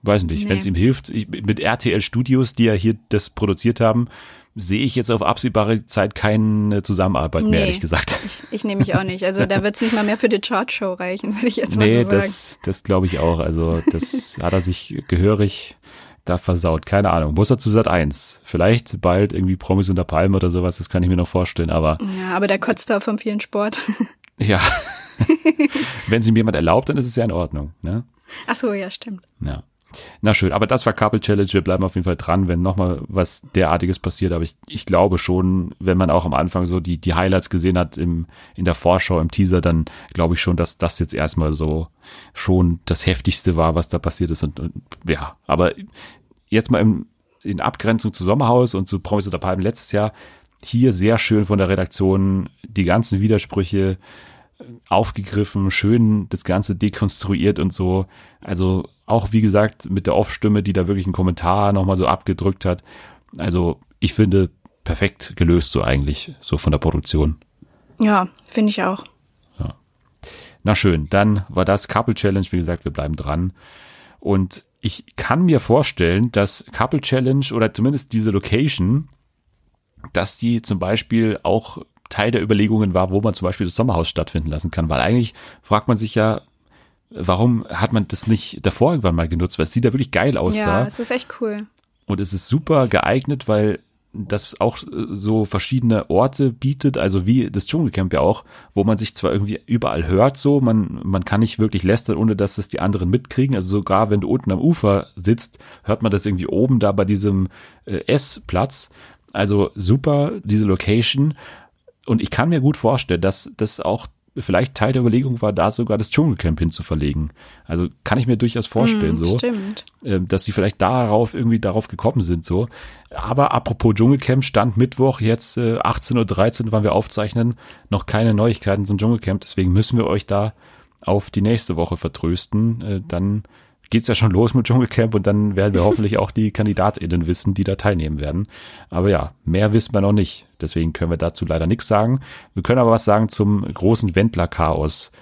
weiß nicht, nee. wenn es ihm hilft. Ich, mit RTL Studios, die ja hier das produziert haben, sehe ich jetzt auf absehbare Zeit keine Zusammenarbeit nee, mehr, ehrlich gesagt. Ich, ich nehme mich auch nicht. Also da wird es nicht mal mehr für die Chartshow reichen, würde ich jetzt mal nee, so sagen. Nee, das, das glaube ich auch. Also das hat er sich gehörig da versaut. Keine Ahnung. Muss er zu Sat 1. Vielleicht bald irgendwie Promis unter Palme oder sowas, das kann ich mir noch vorstellen, aber. Ja, aber der kotzt da vom vielen Sport. ja. Wenn es ihm jemand erlaubt, dann ist es ja in Ordnung, ne? Ach so, ja, stimmt. Ja. Na schön, aber das war Couple Challenge. Wir bleiben auf jeden Fall dran, wenn nochmal was derartiges passiert. Aber ich, ich glaube schon, wenn man auch am Anfang so die, die Highlights gesehen hat im, in der Vorschau, im Teaser, dann glaube ich schon, dass das jetzt erstmal so schon das heftigste war, was da passiert ist. Und, und ja, aber jetzt mal im, in Abgrenzung zu Sommerhaus und zu Promis oder Palmen letztes Jahr, hier sehr schön von der Redaktion die ganzen Widersprüche aufgegriffen, schön das Ganze dekonstruiert und so. Also auch wie gesagt mit der Off-Stimme, die da wirklich einen Kommentar nochmal so abgedrückt hat. Also ich finde perfekt gelöst so eigentlich, so von der Produktion. Ja, finde ich auch. Ja. Na schön, dann war das Couple Challenge. Wie gesagt, wir bleiben dran. Und ich kann mir vorstellen, dass Couple Challenge oder zumindest diese Location, dass die zum Beispiel auch Teil der Überlegungen war, wo man zum Beispiel das Sommerhaus stattfinden lassen kann, weil eigentlich fragt man sich ja, warum hat man das nicht davor irgendwann mal genutzt, weil es sieht ja wirklich geil aus ja, da. Ja, es ist echt cool. Und es ist super geeignet, weil das auch so verschiedene Orte bietet, also wie das Dschungelcamp ja auch, wo man sich zwar irgendwie überall hört so, man, man kann nicht wirklich lästern, ohne dass es die anderen mitkriegen. Also sogar wenn du unten am Ufer sitzt, hört man das irgendwie oben da bei diesem äh, Essplatz. Also super, diese Location. Und ich kann mir gut vorstellen, dass das auch vielleicht Teil der Überlegung war, da sogar das Dschungelcamp hinzuverlegen. Also kann ich mir durchaus vorstellen, mm, so, stimmt. Ähm, dass sie vielleicht darauf irgendwie darauf gekommen sind, so. Aber apropos Dschungelcamp, stand Mittwoch jetzt äh, 18.13 Uhr, wann wir aufzeichnen, noch keine Neuigkeiten zum Dschungelcamp. Deswegen müssen wir euch da auf die nächste Woche vertrösten. Äh, dann geht's ja schon los mit Dschungelcamp und dann werden wir hoffentlich auch die KandidatInnen wissen, die da teilnehmen werden. Aber ja, mehr wissen wir noch nicht. Deswegen können wir dazu leider nichts sagen. Wir können aber was sagen zum großen Wendler-Chaos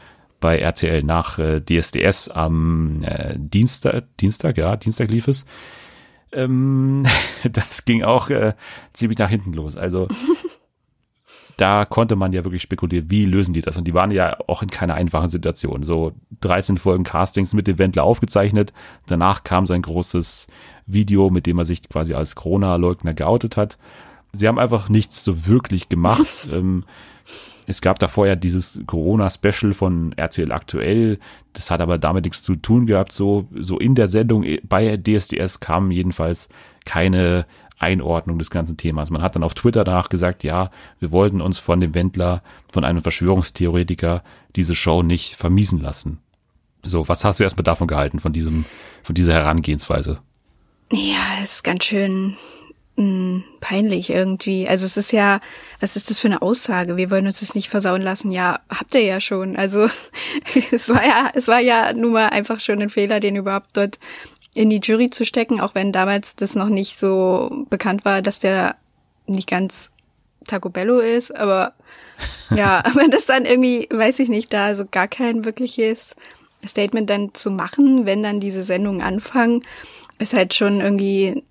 bei RTL nach äh, DSDS am äh, Dienstag, Dienstag, ja, Dienstag lief es. Ähm, das ging auch äh, ziemlich nach hinten los. Also da konnte man ja wirklich spekulieren, wie lösen die das? Und die waren ja auch in keiner einfachen Situation. So 13 Folgen Castings mit dem Wendler aufgezeichnet. Danach kam sein großes Video, mit dem er sich quasi als Corona-Leugner geoutet hat. Sie haben einfach nichts so wirklich gemacht. ähm, Es gab da vorher dieses Corona-Special von RTL aktuell. Das hat aber damit nichts zu tun gehabt. So, so in der Sendung bei DSDS kam jedenfalls keine Einordnung des ganzen Themas. Man hat dann auf Twitter danach gesagt, ja, wir wollten uns von dem Wendler, von einem Verschwörungstheoretiker diese Show nicht vermiesen lassen. So, was hast du erstmal davon gehalten, von diesem, von dieser Herangehensweise? Ja, ist ganz schön mh, hm, peinlich irgendwie. Also es ist ja, was ist das für eine Aussage? Wir wollen uns das nicht versauen lassen. Ja, habt ihr ja schon. Also es war ja, es war ja nun mal einfach schon ein Fehler, den überhaupt dort in die Jury zu stecken, auch wenn damals das noch nicht so bekannt war, dass der nicht ganz Taco Bello ist, aber ja, wenn das dann irgendwie, weiß ich nicht, da so gar kein wirkliches Statement dann zu machen, wenn dann diese Sendungen anfangen, ist halt schon irgendwie,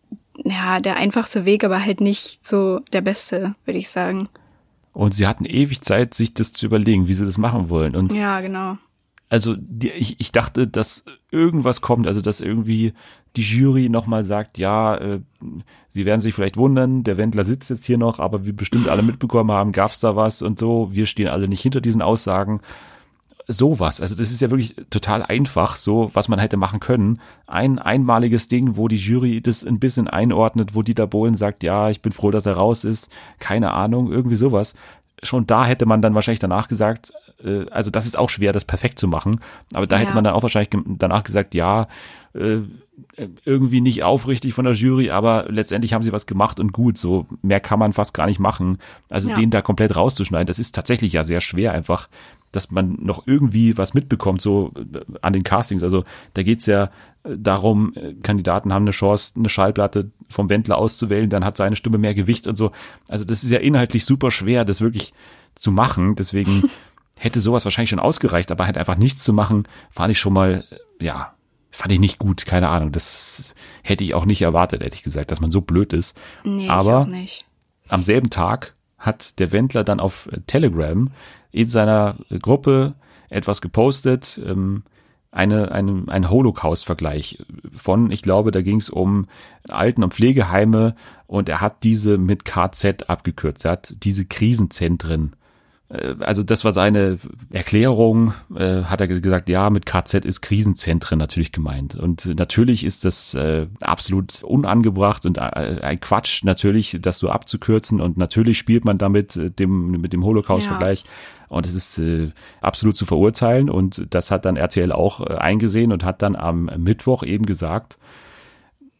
ja, der einfachste Weg, aber halt nicht so der beste, würde ich sagen. Und sie hatten ewig Zeit, sich das zu überlegen, wie sie das machen wollen. Und ja, genau also die, ich, ich dachte, dass irgendwas kommt, also dass irgendwie die Jury nochmal sagt, ja, äh, sie werden sich vielleicht wundern, der Wendler sitzt jetzt hier noch, aber wie bestimmt alle mitbekommen haben, gab's da was und so, wir stehen alle nicht hinter diesen Aussagen. Sowas, also das ist ja wirklich total einfach, so was man hätte machen können. Ein einmaliges Ding, wo die Jury das ein bisschen einordnet, wo Dieter Bohlen sagt, ja, ich bin froh, dass er raus ist, keine Ahnung, irgendwie sowas schon da hätte man dann wahrscheinlich danach gesagt, äh, also das ist auch schwer, das perfekt zu machen, aber da ja. hätte man dann auch wahrscheinlich danach gesagt, ja, äh, irgendwie nicht aufrichtig von der Jury, aber letztendlich haben sie was gemacht und gut, so mehr kann man fast gar nicht machen. Also ja. den da komplett rauszuschneiden, das ist tatsächlich ja sehr schwer einfach, dass man noch irgendwie was mitbekommt, so äh, an den Castings. Also da geht's ja äh, darum, äh, Kandidaten haben eine Chance, eine Schallplatte vom Wendler auszuwählen, dann hat seine Stimme mehr Gewicht und so. Also das ist ja inhaltlich super schwer, das wirklich zu machen. Deswegen hätte sowas wahrscheinlich schon ausgereicht, aber halt einfach nichts zu machen, fand ich schon mal, ja, fand ich nicht gut, keine Ahnung. Das hätte ich auch nicht erwartet, hätte ich gesagt, dass man so blöd ist. Nee, aber am selben Tag hat der Wendler dann auf Telegram in seiner Gruppe etwas gepostet, ähm, eine, eine, ein Holocaust-Vergleich von, ich glaube, da ging es um Alten- und Pflegeheime und er hat diese mit KZ abgekürzt. Er hat diese Krisenzentren äh, also das war seine Erklärung, äh, hat er gesagt, ja, mit KZ ist Krisenzentren natürlich gemeint. Und natürlich ist das äh, absolut unangebracht und äh, ein Quatsch natürlich, das so abzukürzen. Und natürlich spielt man damit äh, dem, mit dem Holocaust-Vergleich. Ja. Und es ist äh, absolut zu verurteilen. Und das hat dann RTL auch äh, eingesehen und hat dann am Mittwoch eben gesagt,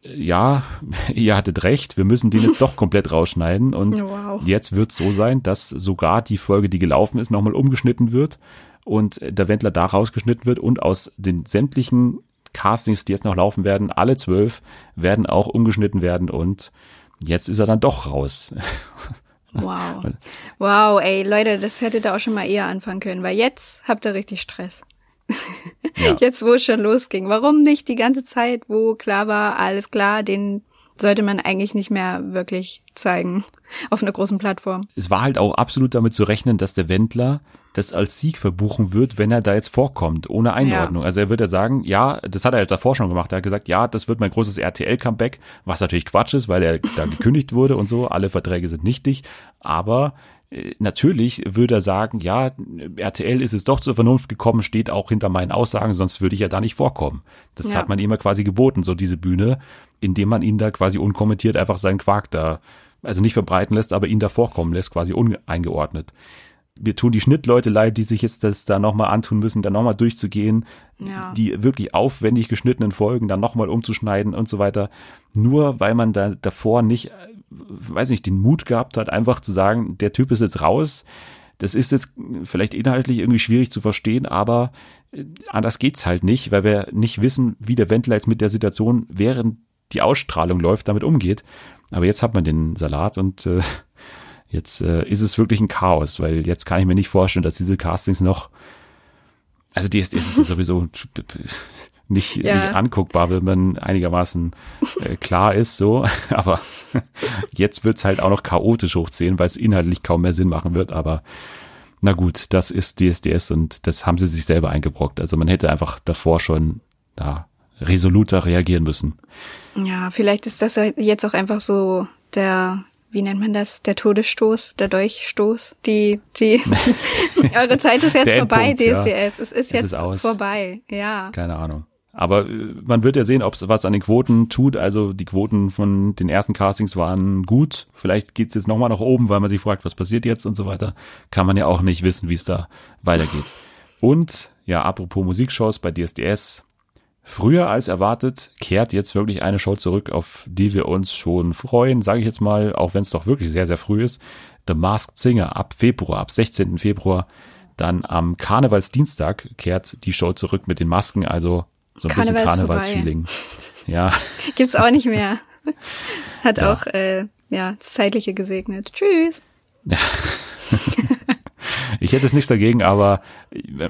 ja, ihr hattet recht, wir müssen den jetzt doch komplett rausschneiden. Und wow. jetzt wird es so sein, dass sogar die Folge, die gelaufen ist, nochmal umgeschnitten wird und der Wendler da rausgeschnitten wird und aus den sämtlichen Castings, die jetzt noch laufen werden, alle zwölf, werden auch umgeschnitten werden und jetzt ist er dann doch raus. Wow. Wow, ey, Leute, das hätte da auch schon mal eher anfangen können, weil jetzt habt ihr richtig Stress. Ja. Jetzt, wo es schon losging. Warum nicht die ganze Zeit, wo klar war, alles klar, den sollte man eigentlich nicht mehr wirklich zeigen auf einer großen Plattform. Es war halt auch absolut damit zu rechnen, dass der Wendler das als Sieg verbuchen wird, wenn er da jetzt vorkommt, ohne Einordnung. Ja. Also er wird ja sagen, ja, das hat er ja davor schon gemacht. Er hat gesagt, ja, das wird mein großes RTL-Comeback, was natürlich Quatsch ist, weil er da gekündigt wurde und so. Alle Verträge sind nichtig. Aber natürlich würde er sagen, ja, RTL ist es doch zur Vernunft gekommen, steht auch hinter meinen Aussagen, sonst würde ich ja da nicht vorkommen. Das ja. hat man immer quasi geboten, so diese Bühne, indem man ihn da quasi unkommentiert einfach seinen Quark da, also nicht verbreiten lässt, aber ihn da vorkommen lässt, quasi uneingeordnet. Wir tun die Schnittleute leid, die sich jetzt das da nochmal antun müssen, da nochmal durchzugehen, ja. die wirklich aufwendig geschnittenen Folgen dann nochmal umzuschneiden und so weiter. Nur weil man da davor nicht weiß nicht, den Mut gehabt hat, einfach zu sagen, der Typ ist jetzt raus. Das ist jetzt vielleicht inhaltlich irgendwie schwierig zu verstehen, aber äh, anders geht's halt nicht, weil wir nicht wissen, wie der Wendler jetzt mit der Situation, während die Ausstrahlung läuft, damit umgeht. Aber jetzt hat man den Salat und äh, jetzt äh, ist es wirklich ein Chaos, weil jetzt kann ich mir nicht vorstellen, dass diese Castings noch also die ist, ist sowieso nicht, ja. nicht anguckbar, wenn man einigermaßen äh, klar ist, so. Aber jetzt wird's halt auch noch chaotisch hochziehen, weil es inhaltlich kaum mehr Sinn machen wird. Aber na gut, das ist DSDS und das haben sie sich selber eingebrockt. Also man hätte einfach davor schon da resoluter reagieren müssen. Ja, vielleicht ist das jetzt auch einfach so der wie nennt man das? Der Todesstoß, der Dolchstoß, die, die, eure Zeit ist jetzt vorbei, Endpunkt, ja. DSDS. Es ist Es jetzt ist aus. vorbei, ja. Keine Ahnung. Aber äh, man wird ja sehen, ob es was an den Quoten tut. Also die Quoten von den ersten Castings waren gut. Vielleicht geht's jetzt nochmal nach oben, weil man sich fragt, was passiert jetzt und so weiter. Kann man ja auch nicht wissen, wie es da weitergeht. Und ja, apropos Musikshows bei DSDS. Früher als erwartet kehrt jetzt wirklich eine Show zurück, auf die wir uns schon freuen, sage ich jetzt mal, auch wenn es doch wirklich sehr, sehr früh ist. The Masked Singer ab Februar, ab 16. Februar. Dann am Karnevalsdienstag kehrt die Show zurück mit den Masken, also so ein bisschen Karneval ist Karnevalsfeeling. Ja, Gibt's auch nicht mehr. Hat Ja. auch, äh, ja, das Zeitliche gesegnet. Tschüss. ich hätte es nichts dagegen, aber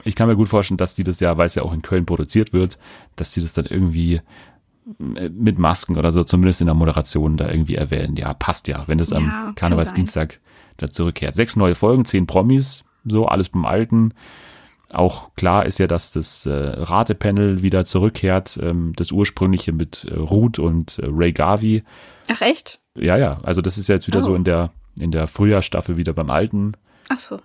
ich kann mir gut vorstellen, dass die das ja, weil es ja auch in Köln produziert wird, dass die das dann irgendwie äh, mit Masken oder so, zumindest in der Moderation da irgendwie erwähnen. Ja, passt ja, wenn das Ja, am Karnevalsdienstag da zurückkehrt. Sechs neue Folgen, zehn Promis, so alles beim Alten. Auch klar ist ja, dass das äh, Ratepanel wieder zurückkehrt, ähm, das ursprüngliche mit äh, Ruth und äh, Ray Garvey. Ach echt? Ja, ja, also das ist ja jetzt wieder Oh. so in der in der Frühjahrsstaffel wieder beim Alten. Ach so.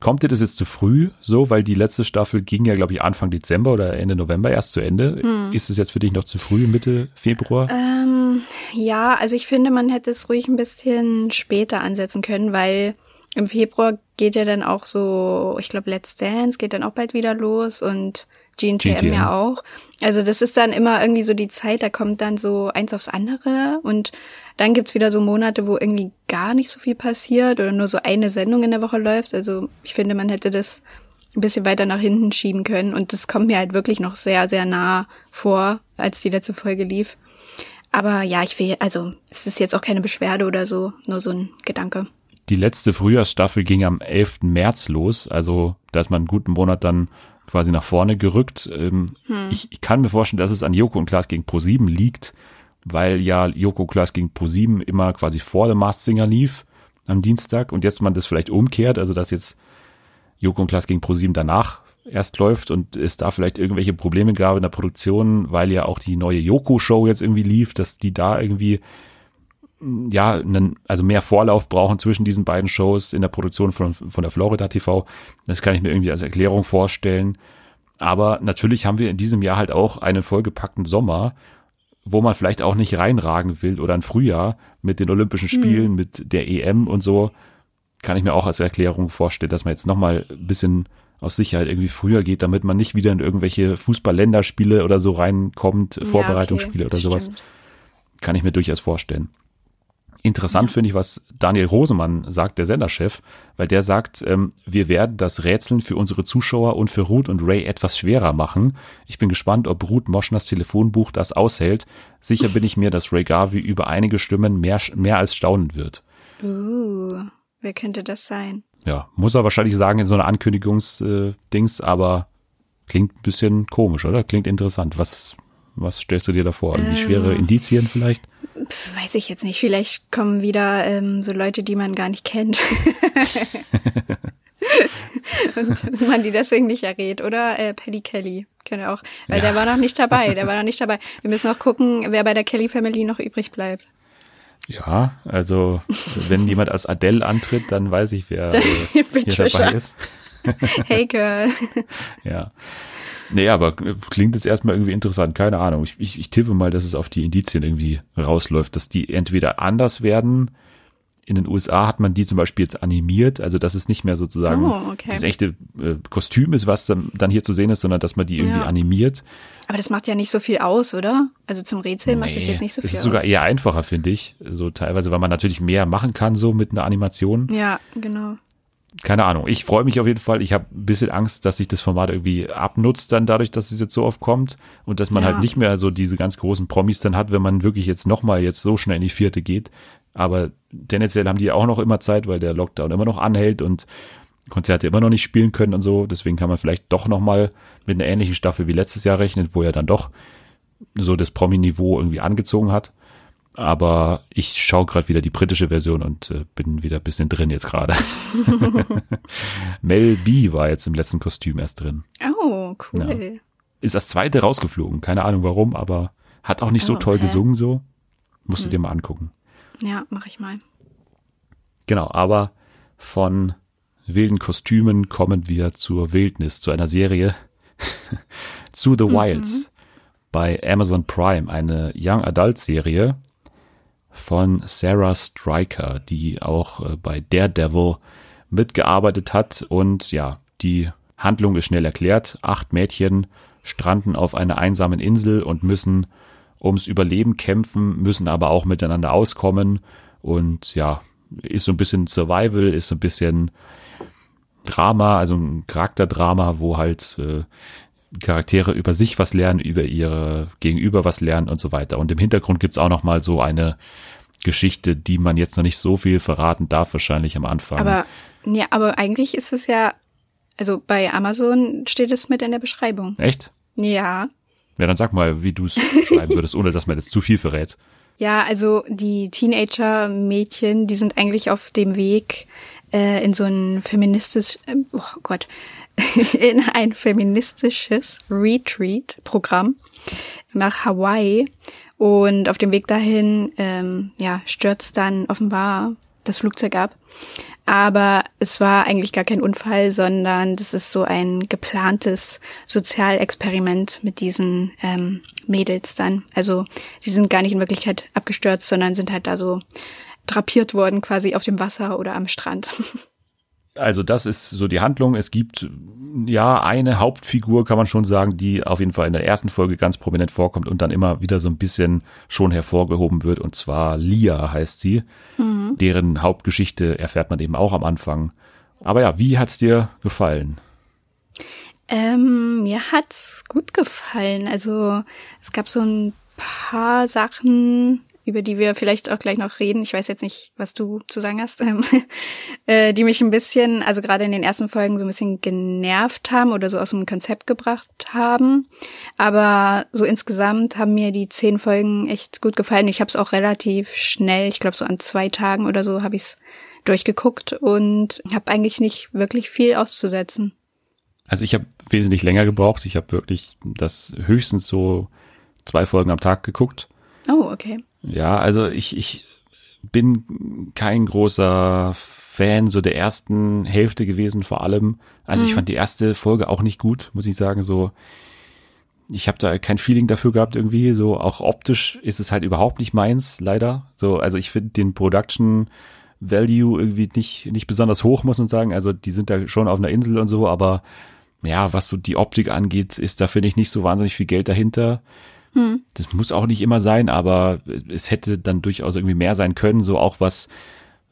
Kommt dir das jetzt zu früh so, weil die letzte Staffel ging ja, glaube ich, Anfang Dezember oder Ende November erst zu Ende. Hm. Ist es jetzt für dich noch zu früh, Mitte Februar? Ähm, ja, also ich finde, man hätte es ruhig ein bisschen später ansetzen können, weil im Februar geht ja dann auch so, ich glaube, Let's Dance geht dann auch bald wieder los und GNTM ja auch. Also das ist dann immer irgendwie so die Zeit, da kommt dann so eins aufs andere und dann gibt's wieder so Monate, wo irgendwie gar nicht so viel passiert oder nur so eine Sendung in der Woche läuft. Also ich finde, man hätte das ein bisschen weiter nach hinten schieben können und das kommt mir halt wirklich noch sehr, sehr nah vor, als die letzte Folge lief. Aber ja, ich will, also es ist jetzt auch keine Beschwerde oder so, nur so ein Gedanke. Die letzte Frühjahrsstaffel ging am 11. März los, also da ist man einen guten Monat dann quasi nach vorne gerückt. Ähm, Hm. ich, ich kann mir vorstellen, dass es an Joko und Klaas gegen Pro7 liegt, weil ja Joko Klaas gegen Pro7 immer quasi vor dem Masked Singer lief am Dienstag und jetzt man das vielleicht umkehrt, also dass jetzt Joko und Klaas gegen Pro7 danach erst läuft und es da vielleicht irgendwelche Probleme gab in der Produktion, weil ja auch die neue Joko-Show jetzt irgendwie lief, dass die da irgendwie ja, einen, also mehr Vorlauf brauchen zwischen diesen beiden Shows in der Produktion von, von der Florida TV. Das kann ich mir irgendwie als Erklärung vorstellen. Aber natürlich haben wir in diesem Jahr halt auch einen vollgepackten Sommer, wo man vielleicht auch nicht reinragen will oder ein Frühjahr mit den Olympischen Spielen, mit der EM und so. Kann ich mir auch als Erklärung vorstellen, dass man jetzt nochmal ein bisschen aus Sicherheit irgendwie früher geht, damit man nicht wieder in irgendwelche Fußball-Länderspiele oder so reinkommt, Vorbereitungsspiele Ja, okay, oder sowas stimmt. kann ich mir durchaus vorstellen. Interessant finde ich, was Daniel Rosemann sagt, der Senderchef, weil der sagt, ähm, wir werden das Rätseln für unsere Zuschauer und für Ruth und Ray etwas schwerer machen. Ich bin gespannt, ob Ruth Moschners Telefonbuch das aushält. Sicher bin ich mir, dass Ray Garvey über einige Stimmen mehr, mehr als staunen wird. Uh, wer könnte das sein? Ja, muss er wahrscheinlich sagen in so einer Ankündigungsdings, aber klingt ein bisschen komisch, oder? Klingt interessant. Was, was stellst du dir da vor? Irgendwie schwere Ähm. Indizien vielleicht? Pff, weiß ich jetzt nicht. Vielleicht kommen wieder ähm, so Leute, die man gar nicht kennt. Und man die deswegen nicht errät. Oder äh, Paddy Kelly. Könnte auch. Weil Ja. der war noch nicht dabei. Der war noch nicht dabei. Wir müssen noch gucken, wer bei der Kelly Family noch übrig bleibt. Ja, also wenn jemand als Adele antritt, dann weiß ich, wer äh, hier dabei ist. Hey Girl. Ja. Nee, aber klingt jetzt erstmal irgendwie interessant, keine Ahnung. Ich, ich, ich tippe mal, dass es auf die Indizien irgendwie rausläuft, dass die entweder anders werden. In den USA hat man die zum Beispiel jetzt animiert, also dass es nicht mehr sozusagen Oh, okay. das echte äh, Kostüm ist, was dann, dann hier zu sehen ist, sondern dass man die irgendwie Ja. animiert. Aber das macht ja nicht so viel aus, oder? Also zum Rätsel macht das Nee, jetzt nicht so viel es ist sogar aus. eher einfacher, finde ich. So teilweise, weil man natürlich mehr machen kann, so mit einer Animation. Ja, genau. Keine Ahnung. Ich freue mich auf jeden Fall. Ich habe ein bisschen Angst, dass sich das Format irgendwie abnutzt dann dadurch, dass es jetzt so oft kommt und dass man Ja. halt nicht mehr so diese ganz großen Promis dann hat, wenn man wirklich jetzt nochmal jetzt so schnell in die vierte geht. Aber tendenziell haben die auch noch immer Zeit, weil der Lockdown immer noch anhält und Konzerte immer noch nicht spielen können und so. Deswegen kann man vielleicht doch nochmal mit einer ähnlichen Staffel wie letztes Jahr rechnen, wo er dann doch so das Promi-Niveau irgendwie angezogen hat. Aber ich schaue gerade wieder die britische Version und äh, bin wieder ein bisschen drin jetzt gerade. Mel B war jetzt im letzten Kostüm erst drin. Oh, cool. Ist das zweite rausgeflogen. Keine Ahnung warum, aber hat auch nicht so Oh, toll hä? gesungen so. Musst du dir mal angucken. Ja, mach ich mal. Genau, aber von wilden Kostümen kommen wir zur Wildnis, zu einer Serie, zu The Wilds mhm. bei Amazon Prime, eine Young Adult Serie von Sarah Stryker, die auch äh, bei Daredevil mitgearbeitet hat und ja, die Handlung ist schnell erklärt. Acht Mädchen stranden auf einer einsamen Insel und müssen ums Überleben kämpfen, müssen aber auch miteinander auskommen und ja, ist so ein bisschen Survival, ist so ein bisschen Drama, also ein Charakterdrama, wo halt äh, Charaktere über sich was lernen, über ihre Gegenüber was lernen und so weiter. Und im Hintergrund gibt's auch noch mal so eine Geschichte, die man jetzt noch nicht so viel verraten darf, wahrscheinlich am Anfang. Aber ja, aber eigentlich ist es ja, also bei Amazon steht es mit in der Beschreibung. Echt? Ja. Ja, dann sag mal, wie du es schreiben würdest, ohne dass man jetzt zu viel verrät. Ja, also die Teenager-Mädchen, die sind eigentlich auf dem Weg äh, in so ein feministisch, äh, oh Gott, in ein feministisches Retreat-Programm nach Hawaii. Und auf dem Weg dahin, ähm, ja, stürzt dann offenbar das Flugzeug ab. Aber es war eigentlich gar kein Unfall, sondern das ist so ein geplantes Sozialexperiment mit diesen ähm, Mädels dann. Also sie sind gar nicht in Wirklichkeit abgestürzt, sondern sind halt da so drapiert worden quasi auf dem Wasser oder am Strand. Also das ist so die Handlung. Es gibt ja eine Hauptfigur, kann man schon sagen, die auf jeden Fall in der ersten Folge ganz prominent vorkommt und dann immer wieder so ein bisschen schon hervorgehoben wird. Und zwar Lia heißt sie. Mhm. Deren Hauptgeschichte erfährt man eben auch am Anfang. Aber ja, wie hat's dir gefallen? Ähm, mir hat's gut gefallen. Also es gab so ein paar Sachen, über die wir vielleicht auch gleich noch reden. Ich weiß jetzt nicht, was du zu sagen hast, ähm, äh, die mich ein bisschen, also gerade in den ersten Folgen so ein bisschen genervt haben oder so aus dem Konzept gebracht haben. Aber so insgesamt haben mir die zehn Folgen echt gut gefallen. Ich habe es auch relativ schnell, ich glaube so an zwei Tagen oder so habe ich es durchgeguckt und habe eigentlich nicht wirklich viel auszusetzen. Also ich habe wesentlich länger gebraucht. Ich habe wirklich das höchstens so zwei Folgen am Tag geguckt. Oh, okay. Ja, also ich, ich bin kein großer Fan so der ersten Hälfte gewesen vor allem. Also mhm. ich fand die erste Folge auch nicht gut, muss ich sagen. So, ich habe da kein Feeling dafür gehabt irgendwie. So auch optisch ist es halt überhaupt nicht meins, leider. So, also ich finde den Production Value irgendwie nicht nicht besonders hoch, muss man sagen. Also die sind da schon auf einer Insel und so, aber ja, was so die Optik angeht, ist da finde ich nicht so wahnsinnig viel Geld dahinter. Hm. Das muss auch nicht immer sein, aber es hätte dann durchaus irgendwie mehr sein können, so auch was,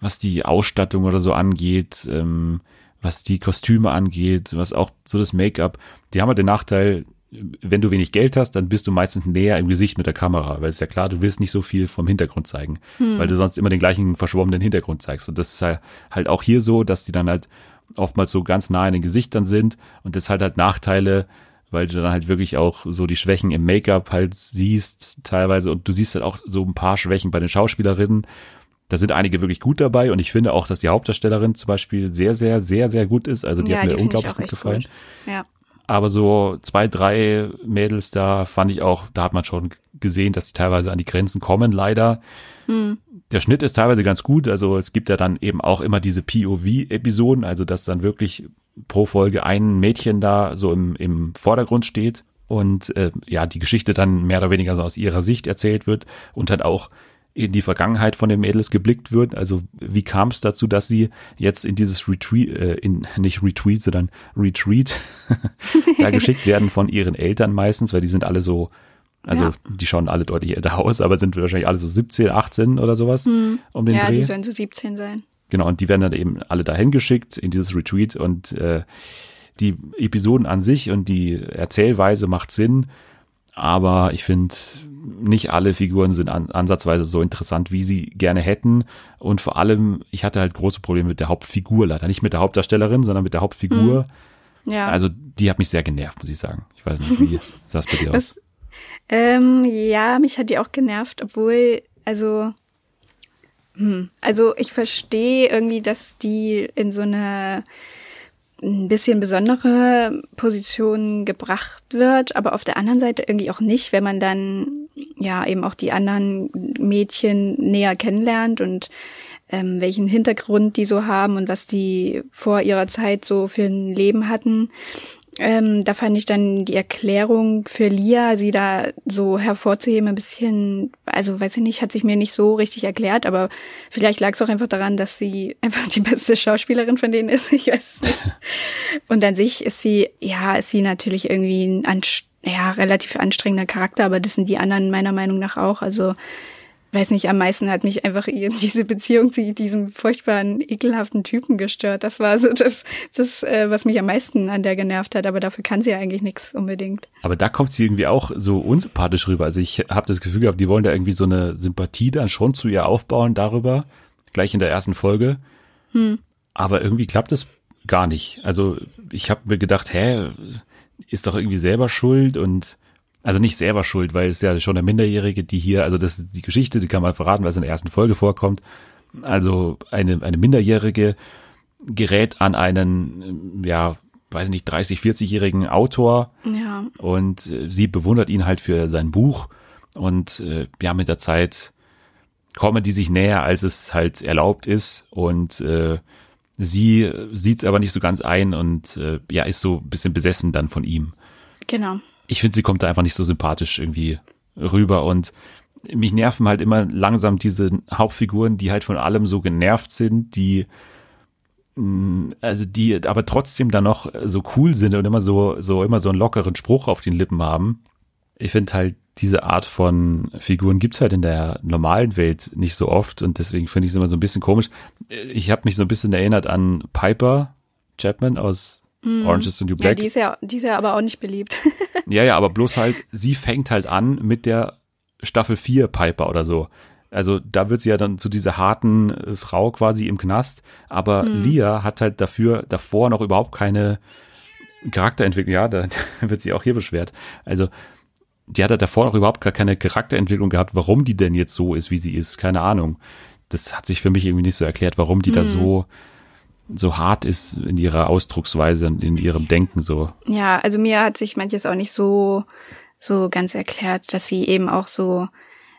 was die Ausstattung oder so angeht, ähm, was die Kostüme angeht, was auch so das Make-up. Die haben halt den Nachteil, wenn du wenig Geld hast, dann bist du meistens näher im Gesicht mit der Kamera, weil es ist ja klar, du willst nicht so viel vom Hintergrund zeigen, hm. weil du sonst immer den gleichen verschwommenen Hintergrund zeigst. Und das ist halt auch hier so, dass die dann halt oftmals so ganz nah in den Gesichtern sind und das halt halt Nachteile, weil du dann halt wirklich auch so die Schwächen im Make-up halt siehst teilweise und du siehst halt auch so ein paar Schwächen bei den Schauspielerinnen. Da sind einige wirklich gut dabei und ich finde auch, dass die Hauptdarstellerin zum Beispiel sehr, sehr, sehr, sehr gut ist. Also die ja, hat mir unglaublich gut gefallen. Gut. Ja. Aber so zwei, drei Mädels da fand ich auch, da hat man schon gesehen, dass die teilweise an die Grenzen kommen, leider. Hm. Der Schnitt ist teilweise ganz gut. Also es gibt ja dann eben auch immer diese POV-Episoden, also dass dann wirklich pro Folge ein Mädchen da so im, im Vordergrund steht und äh, ja, die Geschichte dann mehr oder weniger so aus ihrer Sicht erzählt wird und dann auch in die Vergangenheit von den Mädels geblickt wird. Also wie kam es dazu, dass sie jetzt in dieses Retreat, äh, in nicht Retreat, sondern Retreat da geschickt werden von ihren Eltern meistens, weil die sind alle so, also ja. die schauen alle deutlich älter aus, aber sind wahrscheinlich alle so 17, 18 oder sowas hm. um den ja, Dreh. Ja, die sollen so 17 sein. Genau, und die werden dann eben alle dahin geschickt in dieses Retreat und äh, die Episoden an sich und die Erzählweise macht Sinn, aber ich finde, nicht alle Figuren sind an, ansatzweise so interessant, wie sie gerne hätten. Und vor allem, ich hatte halt große Probleme mit der Hauptfigur leider. Nicht mit der Hauptdarstellerin, sondern mit der Hauptfigur. Mhm. Ja. Also die hat mich sehr genervt, muss ich sagen. Ich weiß nicht, wie sah es bei dir aus? Ähm, ja, mich hat die auch genervt, obwohl, also. Also ich verstehe irgendwie, dass die in so eine ein bisschen besondere Position gebracht wird, aber auf der anderen Seite irgendwie auch nicht, wenn man dann ja eben auch die anderen Mädchen näher kennenlernt und ähm, welchen Hintergrund die so haben und was die vor ihrer Zeit so für ein Leben hatten. Ähm, da fand ich dann die Erklärung für Lia, sie da so hervorzuheben, ein bisschen, also weiß ich nicht, hat sich mir nicht so richtig erklärt, aber vielleicht lag es auch einfach daran, dass sie einfach die beste Schauspielerin von denen ist, ich weiß nicht. Und an sich ist sie, ja, ist sie natürlich irgendwie ein ja, relativ anstrengender Charakter, aber das sind die anderen meiner Meinung nach auch. Also weiß nicht, am meisten hat mich einfach diese Beziehung zu diesem furchtbaren, ekelhaften Typen gestört. Das war so das, das äh, was mich am meisten an der genervt hat. Aber dafür kann sie ja eigentlich nichts unbedingt. Aber da kommt sie irgendwie auch so unsympathisch rüber. Also ich habe das Gefühl gehabt, die wollen da irgendwie so eine Sympathie dann schon zu ihr aufbauen darüber, gleich in der ersten Folge. Hm. Aber irgendwie klappt es gar nicht. Also ich habe mir gedacht, hä, ist doch irgendwie selber schuld und also nicht selber schuld, weil es ja schon der Minderjährige, die hier, also das ist die Geschichte, die kann man verraten, weil es in der ersten Folge vorkommt. Also eine, eine Minderjährige gerät an einen, ja, weiß nicht, 30, 40-jährigen Autor. Ja. Und äh, sie bewundert ihn halt für sein Buch. Und äh, ja, mit der Zeit kommen die sich näher, als es halt erlaubt ist. Und äh, sie sieht es aber nicht so ganz ein und äh, ja, ist so ein bisschen besessen dann von ihm. Genau ich finde, sie kommt da einfach nicht so sympathisch irgendwie rüber und mich nerven halt immer langsam diese Hauptfiguren, die halt von allem so genervt sind, die mm, also die aber trotzdem dann noch so cool sind und immer so so immer so einen lockeren Spruch auf den Lippen haben. Ich finde halt diese Art von Figuren gibt's halt in der normalen Welt nicht so oft und deswegen finde ich es immer so ein bisschen komisch. Ich habe mich so ein bisschen erinnert an Piper Chapman aus mm. Orange is the New Black. Ja, die ist ja, die ist ja aber auch nicht beliebt. Ja, ja, aber bloß halt, sie fängt halt an mit der Staffel 4 Piper oder so. Also da wird sie ja dann zu dieser harten äh, Frau quasi im Knast, aber hm. Lia hat halt dafür davor noch überhaupt keine Charakterentwicklung. Ja, da wird sie auch hier beschwert. Also die hat halt davor noch überhaupt gar keine Charakterentwicklung gehabt, warum die denn jetzt so ist, wie sie ist. Keine Ahnung. Das hat sich für mich irgendwie nicht so erklärt, warum die hm. da so so hart ist in ihrer Ausdrucksweise und in ihrem Denken so. Ja, also mir hat sich manches auch nicht so so ganz erklärt, dass sie eben auch so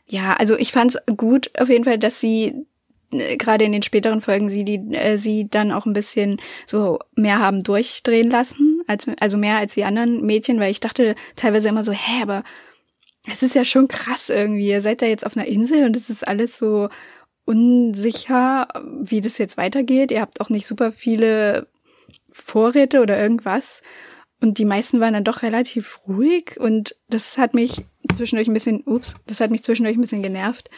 ja, also ich fand es gut auf jeden Fall, dass sie äh, gerade in den späteren Folgen sie die äh, sie dann auch ein bisschen so mehr haben durchdrehen lassen, als also mehr als die anderen Mädchen, weil ich dachte teilweise immer so, hä, aber es ist ja schon krass irgendwie. Ihr seid da jetzt auf einer Insel und es ist alles so unsicher, wie das jetzt weitergeht. Ihr habt auch nicht super viele Vorräte oder irgendwas. Und die meisten waren dann doch relativ ruhig und das hat mich zwischendurch ein bisschen, ups, das hat mich zwischendurch ein bisschen genervt.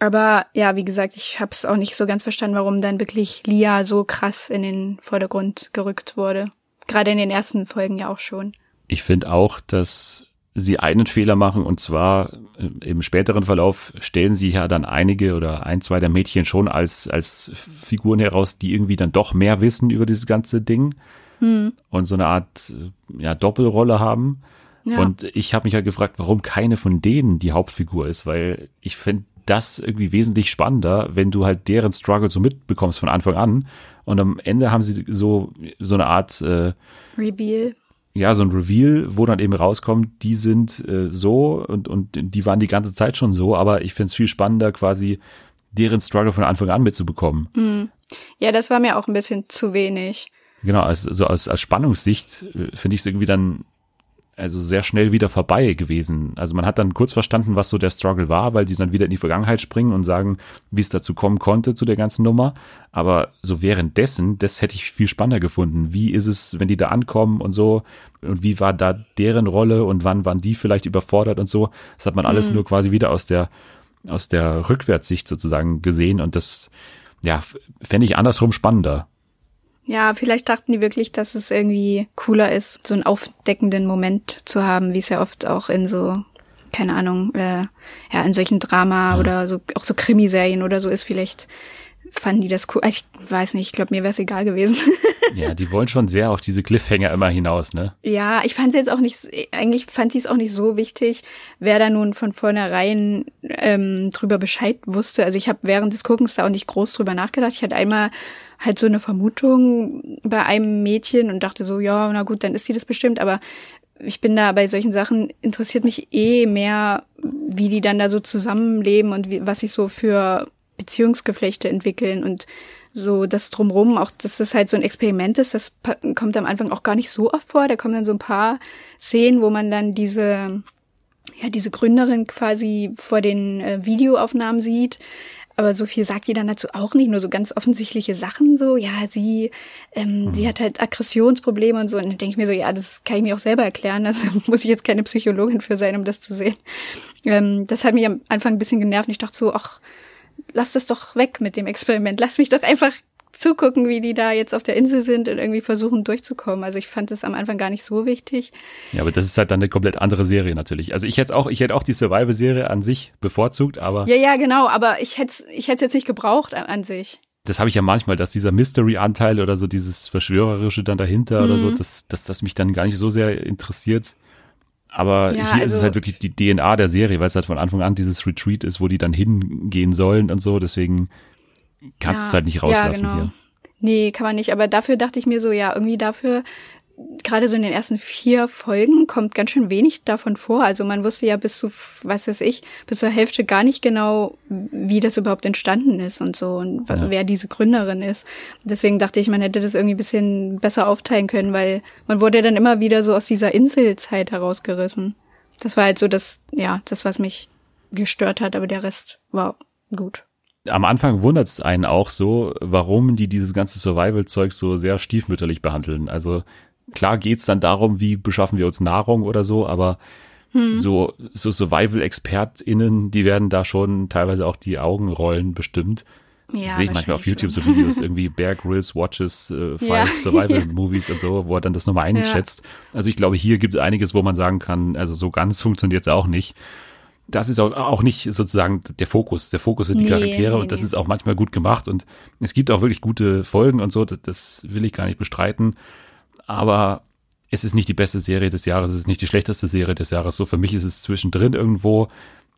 Aber ja, wie gesagt, ich habe es auch nicht so ganz verstanden, warum dann wirklich Lia so krass in den Vordergrund gerückt wurde. Gerade in den ersten Folgen ja auch schon. Ich finde auch, dass sie einen Fehler machen und zwar äh, im späteren Verlauf stellen sie ja dann einige oder ein, zwei der Mädchen schon als, als Figuren heraus, die irgendwie dann doch mehr wissen über dieses ganze Ding hm. und so eine Art äh, ja, Doppelrolle haben. Ja. Und ich habe mich halt gefragt, warum keine von denen die Hauptfigur ist, weil ich finde das irgendwie wesentlich spannender, wenn du halt deren Struggle so mitbekommst von Anfang an. Und am Ende haben sie so, so eine Art äh, Reveal ja, so ein Reveal, wo dann eben rauskommt, die sind äh, so und, und die waren die ganze Zeit schon so, aber ich finde es viel spannender, quasi deren Struggle von Anfang an mitzubekommen. Mhm. Ja, das war mir auch ein bisschen zu wenig. Genau, als, so als, als Spannungssicht äh, finde ich es irgendwie dann also sehr schnell wieder vorbei gewesen. Also man hat dann kurz verstanden, was so der Struggle war, weil sie dann wieder in die Vergangenheit springen und sagen, wie es dazu kommen konnte zu der ganzen Nummer. Aber so währenddessen, das hätte ich viel spannender gefunden. Wie ist es, wenn die da ankommen und so? Und wie war da deren Rolle und wann waren die vielleicht überfordert und so? Das hat man alles mhm. nur quasi wieder aus der, aus der Rückwärtssicht sozusagen gesehen und das, ja, fände ich andersrum spannender. Ja, vielleicht dachten die wirklich, dass es irgendwie cooler ist, so einen aufdeckenden Moment zu haben, wie es ja oft auch in so, keine Ahnung, äh, ja, in solchen Drama ja. oder so, auch so Krimiserien oder so ist. Vielleicht fanden die das cool. Also ich weiß nicht, ich glaube, mir wäre es egal gewesen. ja, die wollen schon sehr auf diese Cliffhanger immer hinaus, ne? Ja, ich fand es jetzt auch nicht, eigentlich fand ich es auch nicht so wichtig, wer da nun von vornherein ähm, drüber Bescheid wusste. Also ich habe während des Guckens da auch nicht groß drüber nachgedacht. Ich hatte einmal halt so eine Vermutung bei einem Mädchen und dachte so, ja, na gut, dann ist sie das bestimmt, aber ich bin da bei solchen Sachen interessiert mich eh mehr, wie die dann da so zusammenleben und wie, was sich so für Beziehungsgeflechte entwickeln und so das drumrum, auch dass das halt so ein Experiment ist, das kommt am Anfang auch gar nicht so oft vor. Da kommen dann so ein paar Szenen, wo man dann diese, ja, diese Gründerin quasi vor den äh, Videoaufnahmen sieht. Aber so viel sagt die dann dazu auch nicht, nur so ganz offensichtliche Sachen so, ja, sie, ähm, mhm. sie hat halt Aggressionsprobleme und so. Und dann denke ich mir so, ja, das kann ich mir auch selber erklären. Also muss ich jetzt keine Psychologin für sein, um das zu sehen. Ähm, das hat mich am Anfang ein bisschen genervt. Und ich dachte so, ach, lass das doch weg mit dem Experiment. Lass mich doch einfach zugucken, wie die da jetzt auf der Insel sind und irgendwie versuchen durchzukommen. Also ich fand das am Anfang gar nicht so wichtig. Ja, aber das ist halt dann eine komplett andere Serie natürlich. Also ich hätte auch, ich hätte auch die Survival-Serie an sich bevorzugt, aber. Ja, ja, genau, aber ich hätte ich hätte es jetzt nicht gebraucht an sich. Das habe ich ja manchmal, dass dieser Mystery-Anteil oder so dieses Verschwörerische dann dahinter mhm. oder so, mhm. dass, dass das mich dann gar nicht so sehr interessiert. Aber ja, hier also, ist es also halt wirklich die DNA der Serie, weil es halt von Anfang an dieses Retreat ist, wo die dann hingehen sollen und so. Deswegen kannst du ja, es halt nicht rauslassen ja, genau. hier. Nee, kann man nicht. Aber dafür dachte ich mir so, ja, irgendwie dafür gerade so in den ersten vier Folgen kommt ganz schön wenig davon vor. Also man wusste ja bis zu, was weiß ich, bis zur Hälfte gar nicht genau, wie das überhaupt entstanden ist und so und ja. wer diese Gründerin ist. Deswegen dachte ich, man hätte das irgendwie ein bisschen besser aufteilen können, weil man wurde dann immer wieder so aus dieser Inselzeit herausgerissen. Das war halt so das, ja, das, was mich gestört hat, aber der Rest war gut am Anfang wundert es einen auch so, warum die dieses ganze Survival-Zeug so sehr stiefmütterlich behandeln. Also Klar geht's dann darum, wie beschaffen wir uns Nahrung oder so, aber hm. so, so Survival-ExpertInnen, die werden da schon teilweise auch die Augenrollen bestimmt. Ja, Sehe ich manchmal auf YouTube so Videos, irgendwie Bear Grylls Watches äh, Five ja. Survival Movies und so, wo er dann das nochmal einschätzt. Ja. Also ich glaube, hier gibt es einiges, wo man sagen kann, also so ganz funktioniert es auch nicht. Das ist auch, auch nicht sozusagen der Fokus. Der Fokus sind die nee, Charaktere nee, und das nee. ist auch manchmal gut gemacht und es gibt auch wirklich gute Folgen und so, das, das will ich gar nicht bestreiten aber es ist nicht die beste Serie des Jahres, es ist nicht die schlechteste Serie des Jahres. So für mich ist es zwischendrin irgendwo.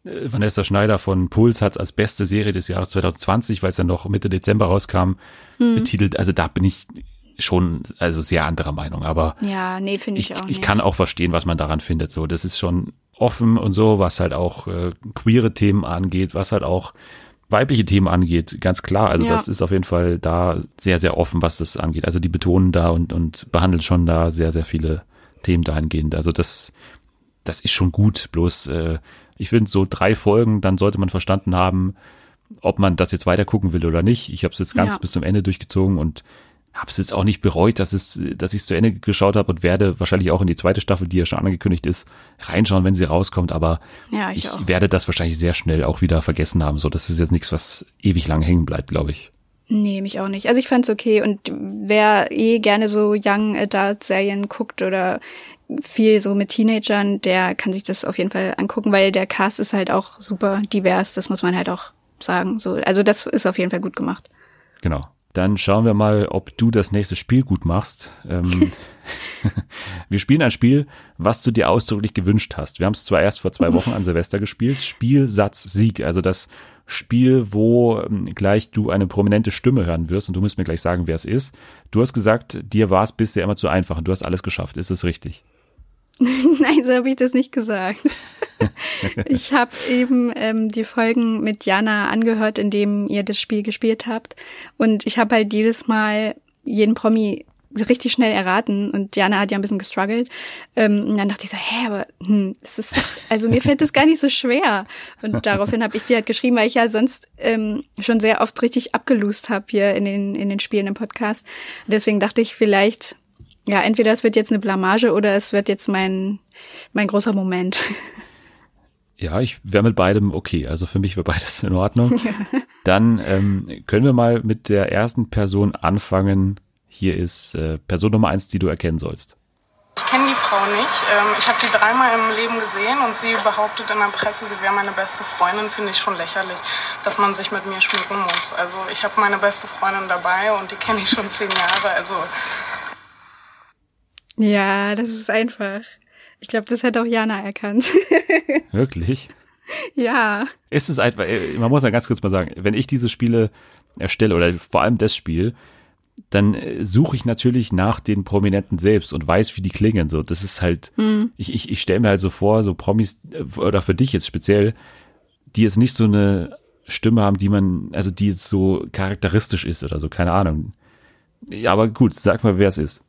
Äh, Vanessa Schneider von Puls hat es als beste Serie des Jahres 2020, weil es ja noch Mitte Dezember rauskam, hm. betitelt. Also da bin ich schon also sehr anderer Meinung. Aber ja, nee, finde ich, ich, auch. Nicht. Ich kann auch verstehen, was man daran findet. So, das ist schon offen und so, was halt auch äh, queere Themen angeht, was halt auch weibliche Themen angeht, ganz klar. Also ja. das ist auf jeden Fall da sehr, sehr offen, was das angeht. Also die betonen da und, und behandeln schon da sehr, sehr viele Themen dahingehend. Also das, das ist schon gut. Bloß, äh, ich finde, so drei Folgen, dann sollte man verstanden haben, ob man das jetzt weiter gucken will oder nicht. Ich habe es jetzt ganz ja. bis zum Ende durchgezogen und habe es jetzt auch nicht bereut, dass es, dass ich es zu Ende geschaut habe und werde wahrscheinlich auch in die zweite Staffel, die ja schon angekündigt ist, reinschauen, wenn sie rauskommt. Aber ja, ich, ich werde das wahrscheinlich sehr schnell auch wieder vergessen haben. So, das ist jetzt nichts, was ewig lang hängen bleibt, glaube ich. Nee, mich auch nicht. Also ich fand's okay und wer eh gerne so Young Adult Serien guckt oder viel so mit Teenagern, der kann sich das auf jeden Fall angucken, weil der Cast ist halt auch super divers, das muss man halt auch sagen. So, also das ist auf jeden Fall gut gemacht. Genau. Dann schauen wir mal, ob du das nächste Spiel gut machst. Ähm, wir spielen ein Spiel, was du dir ausdrücklich gewünscht hast. Wir haben es zwar erst vor zwei Wochen an Silvester gespielt. Spielsatz Sieg, also das Spiel, wo ähm, gleich du eine prominente Stimme hören wirst und du musst mir gleich sagen, wer es ist. Du hast gesagt, dir war es bisher immer zu einfach und du hast alles geschafft. Ist es richtig? Nein, so habe ich das nicht gesagt. ich habe eben ähm, die Folgen mit Jana angehört, in dem ihr das Spiel gespielt habt. Und ich habe halt jedes Mal jeden Promi richtig schnell erraten und Jana hat ja ein bisschen gestruggelt. Ähm, und dann dachte ich so, hä, aber hm, das ist also mir fällt das gar nicht so schwer. Und daraufhin habe ich dir halt geschrieben, weil ich ja sonst ähm, schon sehr oft richtig abgelust habe hier in den in den Spielen im Podcast. Und deswegen dachte ich vielleicht ja, entweder es wird jetzt eine Blamage oder es wird jetzt mein, mein großer Moment. Ja, ich wäre mit beidem okay. Also für mich wäre beides in Ordnung. Ja. Dann ähm, können wir mal mit der ersten Person anfangen. Hier ist äh, Person Nummer eins, die du erkennen sollst. Ich kenne die Frau nicht. Ähm, ich habe die dreimal im Leben gesehen und sie behauptet in der Presse, sie wäre meine beste Freundin. Finde ich schon lächerlich, dass man sich mit mir schmücken muss. Also ich habe meine beste Freundin dabei und die kenne ich schon zehn Jahre. Also ja, das ist einfach. Ich glaube, das hätte auch Jana erkannt. Wirklich? Ja. Ist es einfach, äh, man muss ja ganz kurz mal sagen, wenn ich diese Spiele erstelle oder vor allem das Spiel, dann äh, suche ich natürlich nach den Prominenten selbst und weiß, wie die klingen. So, das ist halt, hm. ich, ich, ich stelle mir halt so vor, so Promis, äh, oder für dich jetzt speziell, die jetzt nicht so eine Stimme haben, die man, also die jetzt so charakteristisch ist oder so, keine Ahnung. Ja, aber gut, sag mal, wer es ist.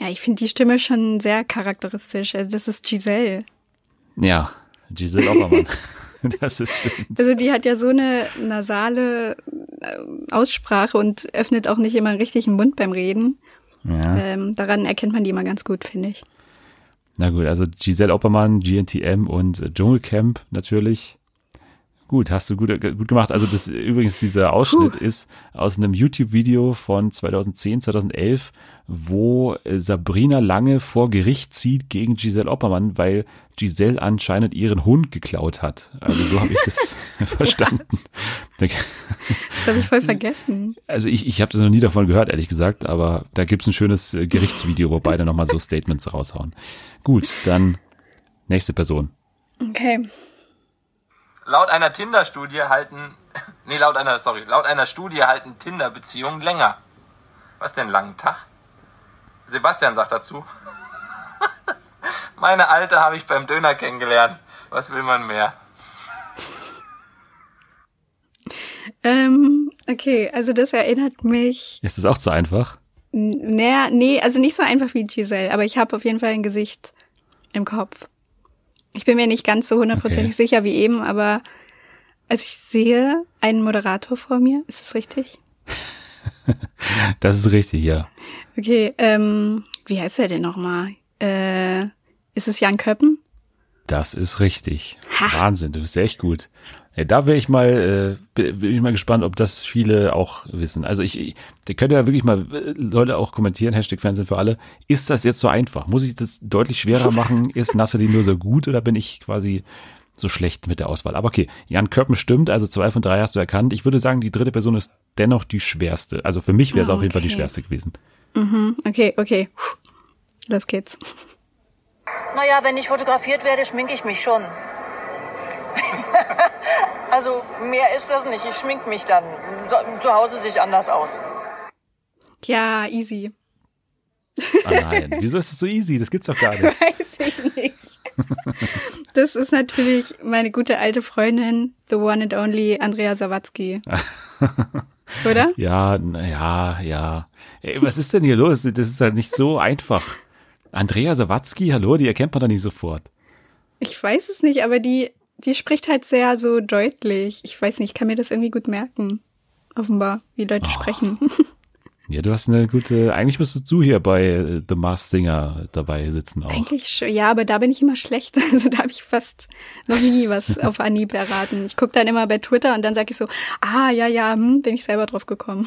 Ja, ich finde die Stimme schon sehr charakteristisch. Also das ist Giselle. Ja, Giselle Oppermann. das ist stimmt. Also die hat ja so eine nasale äh, Aussprache und öffnet auch nicht immer einen richtigen Mund beim Reden. Ja. Ähm, daran erkennt man die immer ganz gut, finde ich. Na gut, also Giselle Oppermann, GNTM und Dschungelcamp natürlich. Gut, hast du gut, gut gemacht. Also das übrigens dieser Ausschnitt Puh. ist aus einem YouTube-Video von 2010, 2011, wo Sabrina Lange vor Gericht zieht gegen Giselle Oppermann, weil Giselle anscheinend ihren Hund geklaut hat. Also so habe ich das verstanden. das habe ich voll vergessen. Also ich, ich habe das noch nie davon gehört, ehrlich gesagt, aber da gibt's ein schönes äh, Gerichtsvideo, wo beide nochmal so Statements raushauen. Gut, dann nächste Person. Okay. Laut einer Tinder-Studie halten, nee, laut einer, sorry, laut einer Studie halten Tinder-Beziehungen länger. Was denn langen Tag? Sebastian sagt dazu. Meine Alte habe ich beim Döner kennengelernt. Was will man mehr? Ähm, okay, also das erinnert mich. Ist das auch zu einfach? Naja, nee, also nicht so einfach wie Giselle, aber ich habe auf jeden Fall ein Gesicht im Kopf. Ich bin mir nicht ganz so hundertprozentig okay. sicher wie eben, aber also ich sehe einen Moderator vor mir. Ist das richtig? das ist richtig, ja. Okay, ähm, wie heißt er denn nochmal? Äh, ist es Jan Köppen? Das ist richtig. Ha. Wahnsinn, du bist echt gut. Ja, da wäre ich mal, äh, bin ich mal gespannt, ob das viele auch wissen. Also ich, ich der könnte ja wirklich mal äh, Leute auch kommentieren, Hashtag Fernsehen für alle. Ist das jetzt so einfach? Muss ich das deutlich schwerer machen? Ist Nathalie nur so gut oder bin ich quasi so schlecht mit der Auswahl? Aber okay, Jan Köppen stimmt, also zwei von drei hast du erkannt. Ich würde sagen, die dritte Person ist dennoch die schwerste. Also für mich wäre es oh, okay. auf jeden Fall die schwerste gewesen. Mhm, okay, okay. Los geht's. Naja, wenn ich fotografiert werde, schminke ich mich schon. also mehr ist das nicht. Ich schmink mich dann. Zu Hause sehe ich anders aus. Ja, easy. Ah nein, wieso ist das so easy? Das gibt's doch gar nicht. Weiß ich nicht. Das ist natürlich meine gute alte Freundin, the one and only Andrea Sawatzki. Oder? Ja, ja, ja. Ey, was ist denn hier los? Das ist halt nicht so einfach. Andrea Sawatzki, hallo, die erkennt man doch nicht sofort. Ich weiß es nicht, aber die die spricht halt sehr so deutlich. Ich weiß nicht, ich kann mir das irgendwie gut merken. Offenbar, wie Leute oh. sprechen. Ja, du hast eine gute, eigentlich müsstest du hier bei äh, The Masked Singer dabei sitzen auch. Eigentlich schon, ja, aber da bin ich immer schlecht. Also da habe ich fast noch nie was auf Anhieb erraten. Ich gucke dann immer bei Twitter und dann sage ich so, ah, ja, ja, hm, bin ich selber drauf gekommen.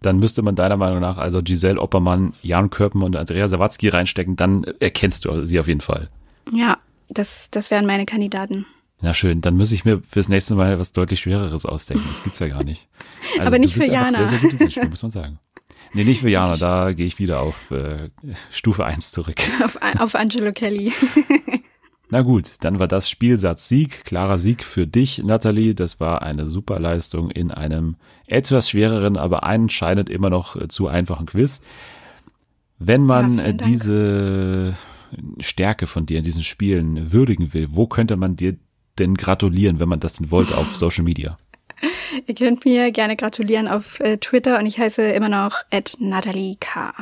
Dann müsste man deiner Meinung nach also Giselle Oppermann, Jan Körpen und Andrea Sawatzki reinstecken, dann erkennst du sie auf jeden Fall. Ja, das, das wären meine Kandidaten. Ja, schön. Dann muss ich mir fürs nächste Mal was deutlich Schwereres ausdenken. Das gibt's ja gar nicht. Also, Aber nicht für Jana. Sehr, sehr gut in Spiel, muss man sagen. Nee, nicht für Jana. Da gehe ich wieder auf äh, Stufe 1 zurück. Auf, auf Angelo Kelly. Na gut, dann war das Spielsatz Sieg. Klarer Sieg für dich, Nathalie. Das war eine super Leistung in einem etwas schwereren, aber anscheinend immer noch äh, zu einfachen Quiz. Wenn man ja, diese Stärke von dir in diesen Spielen würdigen will, wo könnte man dir denn gratulieren, wenn man das denn wollte auf Social Media? Ihr könnt mir gerne gratulieren auf äh, Twitter und ich heiße immer noch at Nathalie K.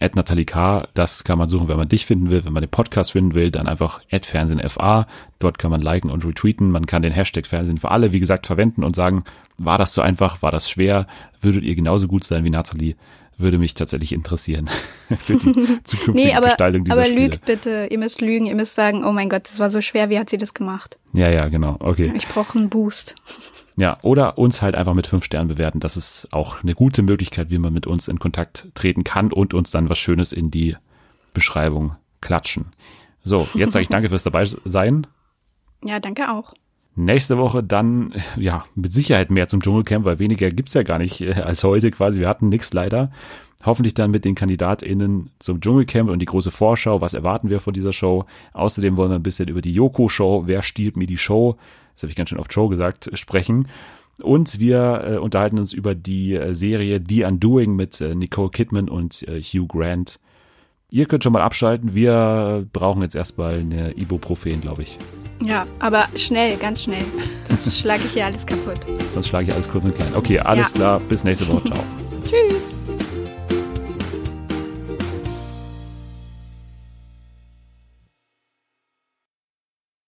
At Nathalie K. Das kann man suchen, wenn man dich finden will. Wenn man den Podcast finden will, dann einfach at Fernsehen FA. Dort kann man liken und retweeten. Man kann den Hashtag Fernsehen für alle, wie gesagt, verwenden und sagen, war das so einfach, war das schwer? Würdet ihr genauso gut sein wie Nathalie? Würde mich tatsächlich interessieren für die zukünftige nee, aber, Gestaltung dieser aber Spiele. lügt bitte, ihr müsst lügen, ihr müsst sagen, oh mein Gott, das war so schwer, wie hat sie das gemacht? Ja, ja, genau, okay. Ich brauche einen Boost. Ja, oder uns halt einfach mit fünf Sternen bewerten. Das ist auch eine gute Möglichkeit, wie man mit uns in Kontakt treten kann und uns dann was Schönes in die Beschreibung klatschen. So, jetzt sage ich danke fürs dabei sein. Ja, danke auch. Nächste Woche dann, ja, mit Sicherheit mehr zum Dschungelcamp, weil weniger gibt's ja gar nicht äh, als heute quasi. Wir hatten nix leider. Hoffentlich dann mit den KandidatInnen zum Dschungelcamp und die große Vorschau. Was erwarten wir von dieser Show? Außerdem wollen wir ein bisschen über die Yoko-Show, wer stiehlt mir die Show, das habe ich ganz schön oft Show gesagt, sprechen. Und wir äh, unterhalten uns über die äh, Serie The Undoing mit äh, Nicole Kidman und äh, Hugh Grant. Ihr könnt schon mal abschalten. Wir brauchen jetzt erstmal eine Ibuprofen, glaube ich. Ja, aber schnell, ganz schnell. Sonst schlage ich hier alles kaputt. Sonst schlage ich alles kurz und klein. Okay, alles Ja. klar. Bis nächste Woche. Ciao. Tschüss.